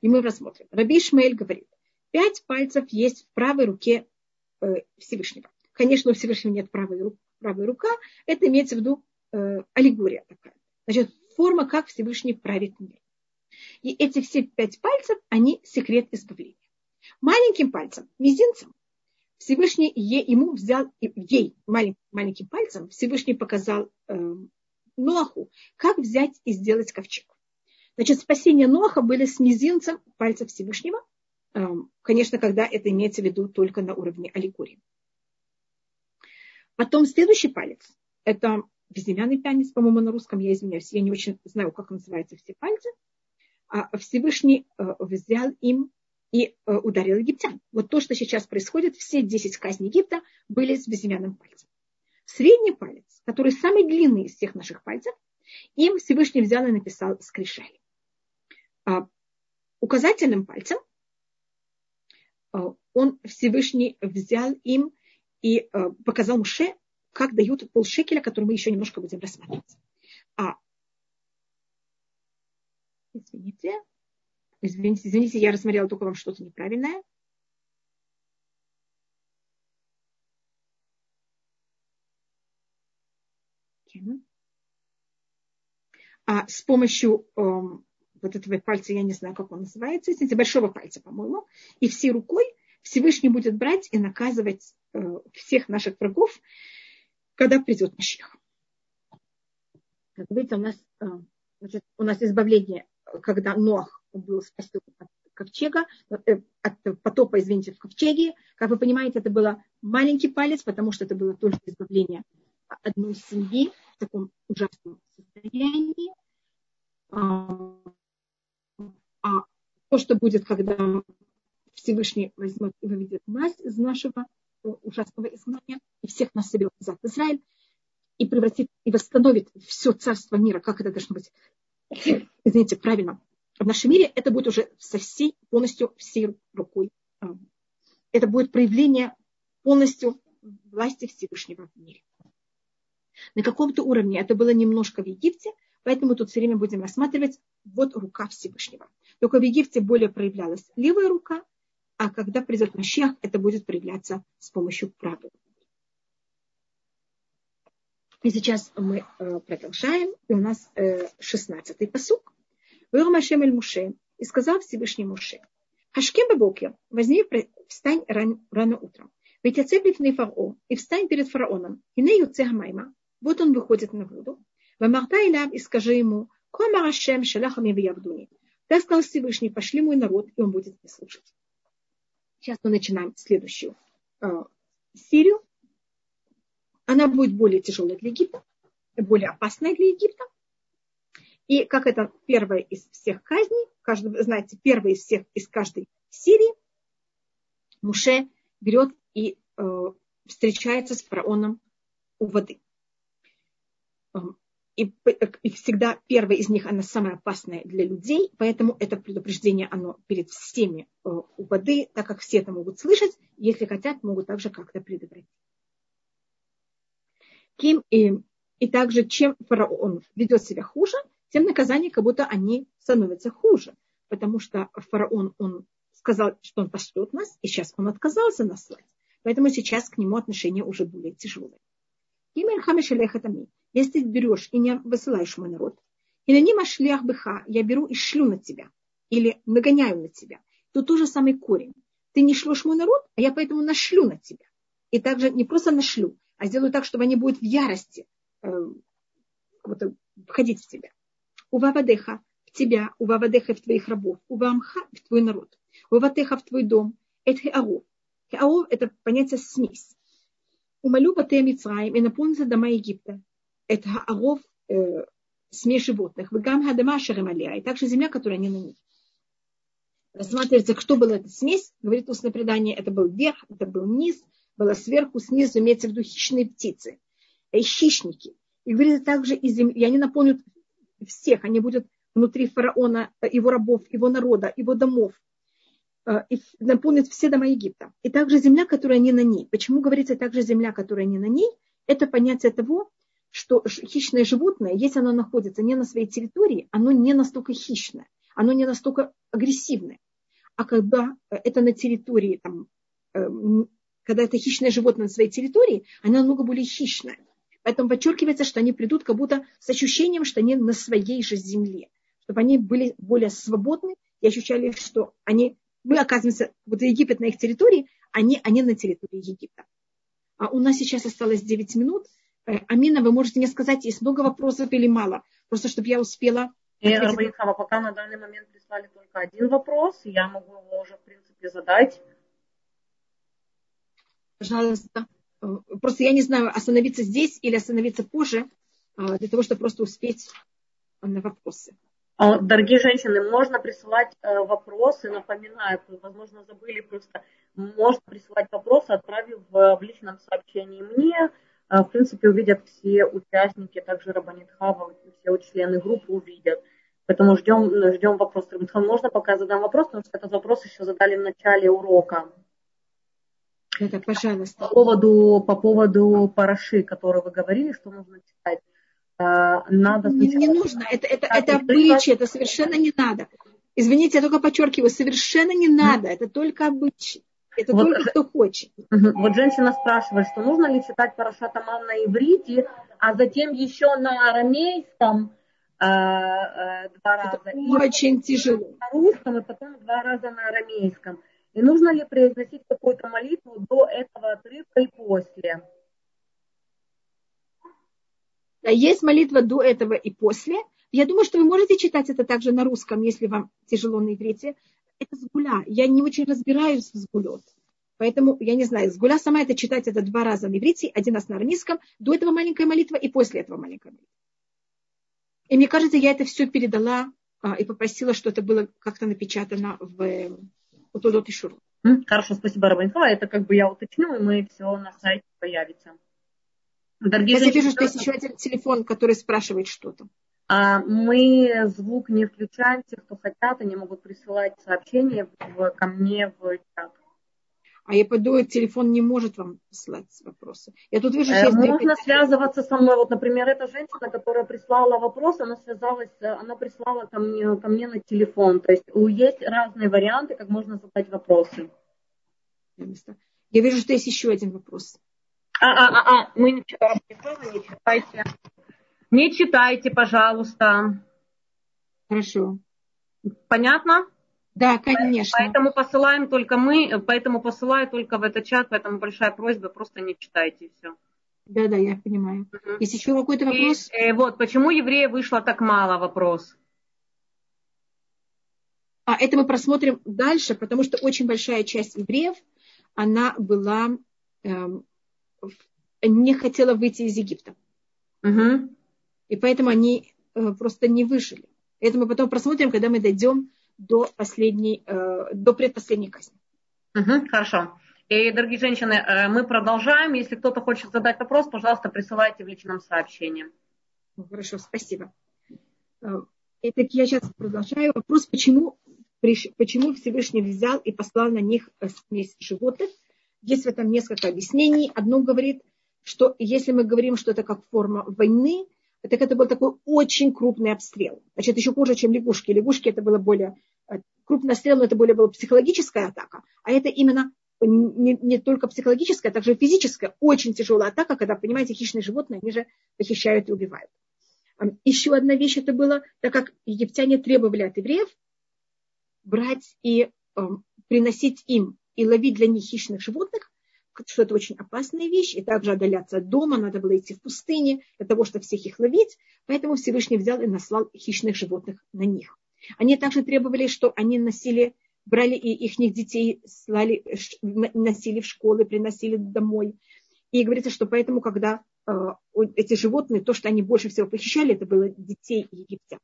И мы рассмотрим. Раби Ишмаэль говорит, пять пальцев есть в правой руке э, Всевышнего. Конечно, у Всевышнего нет правой руки, правая рука, это имеется в виду э, аллегория такая. Значит, форма, как Всевышний правит мир. И эти все пять пальцев, они секрет избавления. Маленьким пальцем, мизинцем, Всевышний ему взял, ей, маленьким, маленьким пальцем, Всевышний показал э, Ноаху, как взять и сделать ковчег. Значит, спасение Ноаха были с мизинцем пальца Всевышнего. Э, конечно, когда это имеется в виду только на уровне аллегории. Потом следующий палец. Это безымянный палец, по-моему, на русском, я извиняюсь, я не очень знаю, как называются все пальцы. А Всевышний э, взял им и э, ударил египтян. Вот то, что сейчас происходит, все 10 казней Египта были с безымянным пальцем. Средний палец, который самый длинный из всех наших пальцев, им Всевышний взял и написал скрижали. А указательным пальцем э, он Всевышний взял им и э, показал Муше, как дают полшекеля, который мы еще немножко будем рассматривать. А, извините, Извините, извините, я рассмотрела только вам что-то неправильное. А с помощью э, вот этого пальца, я не знаю, как он называется, извините, большого пальца, по-моему, и всей рукой Всевышний будет брать и наказывать э, всех наших врагов, когда придет Машех. Как видите, у нас, э, значит, у нас избавление, когда Ноах был спасен от ковчега, э, от потопа, извините, в ковчеге. Как вы понимаете, это был маленький палец, потому что это было только избавление одной семьи в таком ужасном состоянии. А, то, что будет, когда Всевышний возьмет и выведет власть из нашего э, ужасного изгнания и всех нас соберет назад в Израиль и превратит и восстановит все царство мира, как это должно быть, извините, правильно, в нашем мире это будет уже со всей, полностью всей рукой. А, это будет проявление полностью власти Всевышнего в мире. На каком-то уровне это было немножко в Египте, поэтому тут все время будем рассматривать вот рука Всевышнего. Только в Египте более проявлялась левая рука, а когда придет Машех, это будет проявляться с помощью правой. И сейчас мы э, продолжаем, и у нас 16-й э, посук. Выр Машем эль Муше, и сказал Всевышний Муше, Хашкем бабокер, возьми, встань рано, рано утром. Ведь оцепив фарао, и встань перед фараоном, и не юце хамайма, вот он выходит на воду. Вамарта Илям, и скажи ему, Кома Ашем шалахами виявдуни. Так сказал Всевышний, пошли мой народ, и он будет меня слушать. Сейчас мы начинаем следующую э, серию. Она будет более тяжелая для Египта, более опасная для Египта. И как это первая из всех казней, каждый, знаете, первая из всех из каждой серии, Муше берет и э, встречается с фараоном у воды. И, и всегда первая из них, она самая опасная для людей, поэтому это предупреждение, оно перед всеми э, у воды, так как все это могут слышать, если хотят, могут также как-то предотвратить. Ким и, и также, чем фараон ведет себя хуже, тем наказание, как будто они становятся хуже. Потому что фараон, он сказал, что он пошлет нас, и сейчас он отказался нас слать. Поэтому сейчас к нему отношение уже более тяжелое. Если ты берешь и не высылаешь мой народ, и на ним шлях быха, я беру и шлю на тебя, или нагоняю на тебя, то тот же самый корень. Ты не шлешь мой народ, а я поэтому нашлю на тебя. И также не просто нашлю, а сделаю так, чтобы они будут в ярости э, входить в тебя. Увавадеха в тебя, увавадеха в твоих рабов, увамха в твой народ, уватеха в твой дом. Это хеаров. Хеаров – это понятие смесь. Умолю батея Мицраим и наполнится дома Египта. Хеаров, э, смесь животных. Вегам хадама. И также земля, которая не на ней. Рассматривается, что была эта смесь. Говорит устное предание, это был верх, это был низ, было сверху, снизу, имеется в виду хищные птицы, э, хищники. И говорит также и земля, и они наполнят всех, они будут внутри фараона, э, его рабов, его народа, его домов, э, и наполнят все дома Египта. И также земля, которая не на ней. Почему говорится также земля, которая не на ней? Это понятие того, что хищное животное, если оно находится не на своей территории, оно не настолько хищное, оно не настолько агрессивное. А когда э, это на территории, там, когда это хищное животное на своей территории, оно намного более хищное. Поэтому подчеркивается, что они придут как будто с ощущением, что они на своей же земле. Чтобы они были более свободны и ощущали, что они, мы оказываемся, вот Египет на их территории, они, они на территории Египта. А у нас сейчас осталось 9 минут. Э, Амина, вы можете мне сказать, есть много вопросов или мало? Просто чтобы я успела. И, Арбаихава, пока на данный момент прислали только один вопрос, я могу его уже, в принципе, задать. Пожалуйста. Э, просто я не знаю, остановиться здесь или остановиться позже, э, для того, чтобы просто успеть на вопросы. А, дорогие женщины, можно присылать вопросы, напоминаю, возможно, забыли просто, можно присылать вопросы, отправив в личном сообщении мне, а, в принципе, увидят все участники, также Рабанит Хава, все члены группы увидят. Поэтому ждем, ждем вопрос. Рабанит можно пока задам вопрос, потому что этот вопрос еще задали в начале урока. Это, пожалуйста. По поводу, по поводу параши, который вы говорили, что нужно читать. А, надо не, не нужно, это, это, это обычай, это совершенно не надо. Извините, я только подчеркиваю, совершенно не надо, это только обычай. Это вот, только кто хочет. Вот женщина спрашивает, что нужно ли читать Парашат Аман на иврите, а затем еще на арамейском э, э, два раза. Это очень тяжело. На русском и потом два раза на арамейском. И нужно ли произносить какую-то молитву до этого отрывка и после? Да, есть молитва до этого и после. Я думаю, что вы можете читать это также на русском, если вам тяжело на иврите это сгуля. Я не очень разбираюсь в сгулет. Поэтому, я не знаю, сгуля сама это читать это два раза на иврите, один раз на арамейском, до этого маленькая молитва и после этого маленькая молитва. И мне кажется, я это все передала а, и попросила, что это было как-то напечатано в Утудот и Шуру. Хорошо, спасибо, Рабанхова. Это как бы я уточню, и мы все на сайте появится. Дорогие я вижу, что есть еще один телефон, который спрашивает что-то. А мы звук не включаем. Те, кто хотят, они могут присылать сообщения в, ко мне в чат. А я пойду, телефон не может вам присылать вопросы. Я тут вижу, что э, Можно связываться со мной. Вот, например, эта женщина, которая прислала вопрос, она связалась, она прислала ко мне, ко мне на телефон. То есть есть разные варианты, как можно задать вопросы. Я вижу, что есть еще один вопрос. А, а, а, а, мы не читаем, не читайте. Не читайте, пожалуйста. Хорошо. Понятно? Да, конечно. Поэтому посылаем только мы, поэтому посылаю только в этот чат, поэтому большая просьба, просто не читайте все. Да, да, я понимаю. Угу. Есть еще какой-то вопрос? И, э, вот, почему евреев вышло так мало, вопрос. А это мы просмотрим дальше, потому что очень большая часть евреев, она была, эм, не хотела выйти из Египта. Угу. И поэтому они э, просто не выжили. Это мы потом просмотрим, когда мы дойдем до последней, э, до предпоследней казни. Угу, хорошо. И, дорогие женщины, э, мы продолжаем. Если кто-то хочет задать вопрос, пожалуйста, присылайте в личном сообщении. Хорошо, спасибо. Итак, я сейчас продолжаю. Вопрос, почему, почему Всевышний взял и послал на них смесь животных. Есть в этом несколько объяснений. Одно говорит, что если мы говорим, что это как форма войны, так это был такой очень крупный обстрел. Значит, еще хуже, чем лягушки. Лягушки это было более э, крупный обстрел, но это более была психологическая атака. А это именно не, не только психологическая, а также физическая, очень тяжелая атака, когда, понимаете, хищные животные, они же похищают и убивают. Еще одна вещь это было, так как египтяне требовали от евреев брать и э, приносить им и ловить для них хищных животных, что это очень опасная вещь, и также отдаляться от дома, надо было идти в пустыне для того, чтобы всех их ловить, поэтому Всевышний взял и наслал хищных животных на них. Они также требовали, что они носили, брали и их детей, слали, носили в школы, приносили домой. И говорится, что поэтому, когда э, эти животные, то, что они больше всего похищали, это было детей египтян.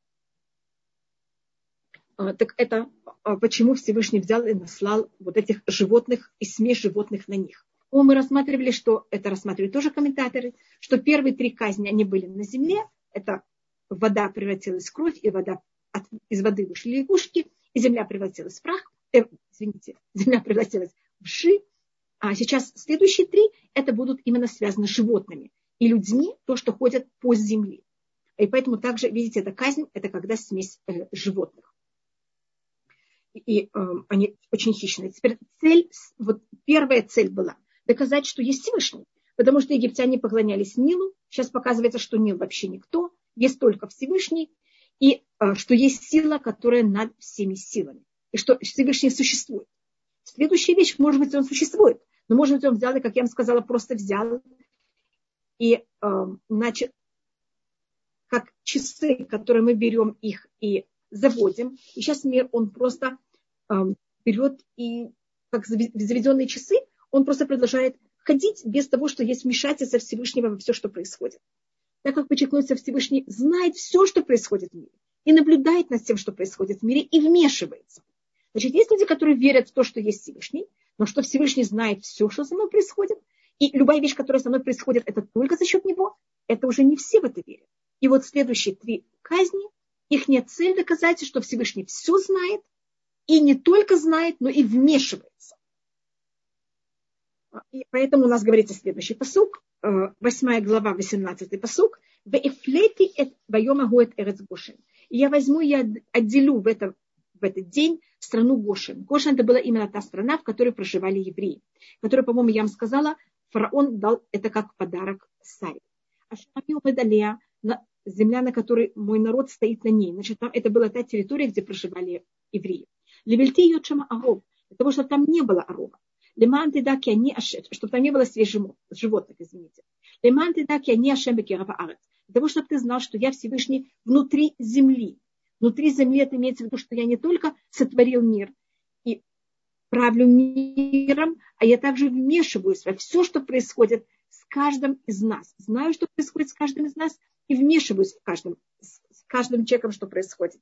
Э, так это э, почему Всевышний взял и наслал вот этих животных и смесь животных на них мы рассматривали, что это рассматривают тоже комментаторы, что первые три казни, они были на земле, это вода превратилась в кровь, и вода, от, из воды вышли лягушки, и земля превратилась в прах, э, извините, земля превратилась в ши, а сейчас следующие три, это будут именно связаны с животными и людьми, то, что ходят по земле. И поэтому также, видите, эта казнь, это когда смесь э, животных. И э, они очень хищные. Теперь цель, вот первая цель была доказать, что есть Всевышний. Потому что египтяне поклонялись Нилу, Сейчас показывается, что нет вообще никто, есть только Всевышний, и э, что есть сила, которая над всеми силами, и что Всевышний существует. Следующая вещь, может быть, он существует, но может быть, он взял, и, как я вам сказала, просто взял. И э, начал, как часы, которые мы берем их и заводим, и сейчас мир, он просто э, берет и как заведенные часы, он просто продолжает ходить без того, что есть вмешательство Всевышнего во все, что происходит. Так как подчеркнуться Всевышний знает все, что происходит в мире, и наблюдает над тем, что происходит в мире, и вмешивается. Значит, есть люди, которые верят в то, что есть Всевышний, но что Всевышний знает все, что со мной происходит, и любая вещь, которая со мной происходит, это только за счет него, это уже не все в это верят. И вот следующие три казни, их нет цель доказать, что Всевышний все знает, и не только знает, но и вмешивается. И поэтому у нас говорится следующий посук, 8 э, глава, 18 посук. Я возьму, я отделю в, это, в этот день страну Гошин. Гошин это была именно та страна, в которой проживали евреи. Которую, по-моему, я вам сказала, фараон дал это как подарок Саре. А Шамио земля, на которой мой народ стоит на ней. Значит, там это была та территория, где проживали евреи. Левельти Йотшама Аров, того, чтобы там не было Арова. Леман ты даки они чтобы там не было свежих животных, извините. Леман ты даки они ашем бекерава арец. Для того, чтобы ты знал, что я Всевышний внутри земли. Внутри земли это имеется в виду, что я не только сотворил мир и правлю миром, а я также вмешиваюсь во все, что происходит с каждым из нас. Знаю, что происходит с каждым из нас, и вмешиваюсь в каждом, с каждым человеком, что происходит.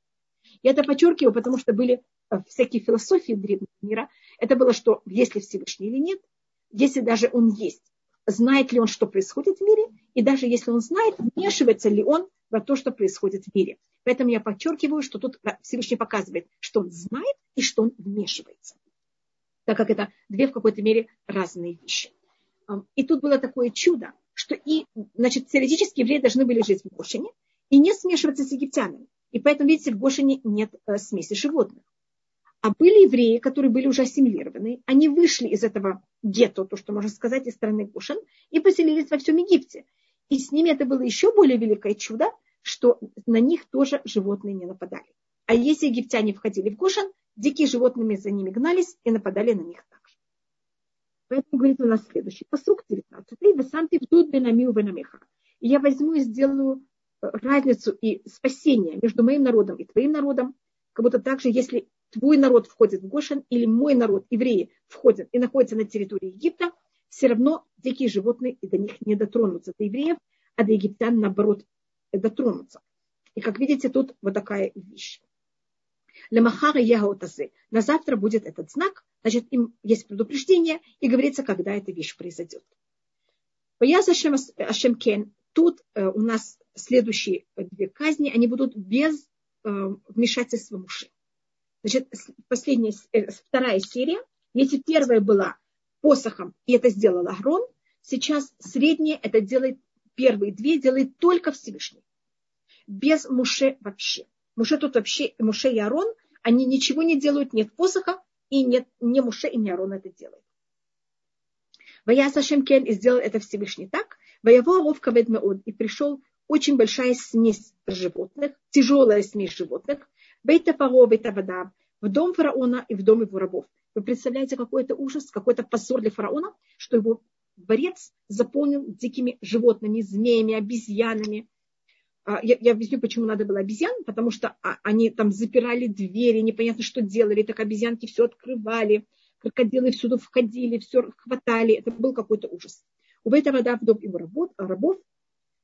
Я это подчеркиваю, потому что были э, всякие философии древнего мира. Это было, что есть ли Всевышний или нет, если даже он есть, знает ли он, что происходит в мире, и даже если он знает, вмешивается ли он во то, что происходит в мире. Поэтому я подчеркиваю, что тут Всевышний показывает, что он знает и что он вмешивается. Так как это две в какой-то мере разные вещи. И тут было такое чудо, что и, значит, теоретически евреи должны были жить в Гошине и не смешиваться с египтянами. И поэтому, видите, в Гошине нет э, смеси животных. А были евреи, которые были уже ассимилированы, они вышли из этого гетто, то, что можно сказать, из страны Гошин, и поселились во всем Египте. И с ними это было еще более великое чудо, что на них тоже животные не нападали. А если египтяне входили в Гошин, дикие животные за ними гнались и нападали на них также. Поэтому говорит у нас следующий посук 19. «Вы сам ты вдут бенамиу бенамеха». И я возьму и сделаю разницу и спасение между моим народом и твоим народом, как будто также, если твой народ входит в Гошин или мой народ, евреи, входят и находятся на территории Египта, все равно дикие животные и до них не дотронутся, до евреев, а до египтян, наоборот, дотронутся. И как видите, тут вот такая вещь. Лемахара ягаутазе. На завтра будет этот знак, значит, им есть предупреждение, и говорится, когда эта вещь произойдет. Пояс Ашем Кен, тут э, у нас следующие две казни, они будут без э, вмешательства мужа. Значит, последняя, э, вторая серия, если первая была посохом, и это сделал Агрон, сейчас средняя, это делает, первые две делает только Всевышний. Без Муше вообще. Муше тут вообще, Муше и Арон, они ничего не делают, нет посоха, и нет, не Муше и не Арон это делает. Ваяса Шемкен и сделал это Всевышний так. Воево Аров Кавед Меод. И пришел очень большая смесь животных, тяжелая смесь животных. Бейта Фаро, Бейта Вода, в дом фараона и в дом его рабов. Вы представляете, какой это ужас, какой-то позор для фараона, что его дворец заполнен дикими животными, змеями, обезьянами. А, я, я объясню, почему надо было обезьян, потому что а, они там запирали двери, непонятно, что делали, так обезьянки все открывали, крокодилы всюду входили, все хватали. Это был какой-то ужас. У этого вода в дом его рабов, рабов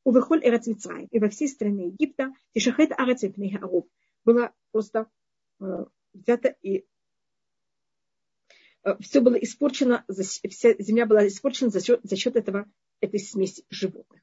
у Мицраим, и во всей стране Египта, Тишахет Арец Мипней Аров, было просто э, взято и э, все было испорчено, вся земля была испорчена за счет, за счет этого, этой смеси животных.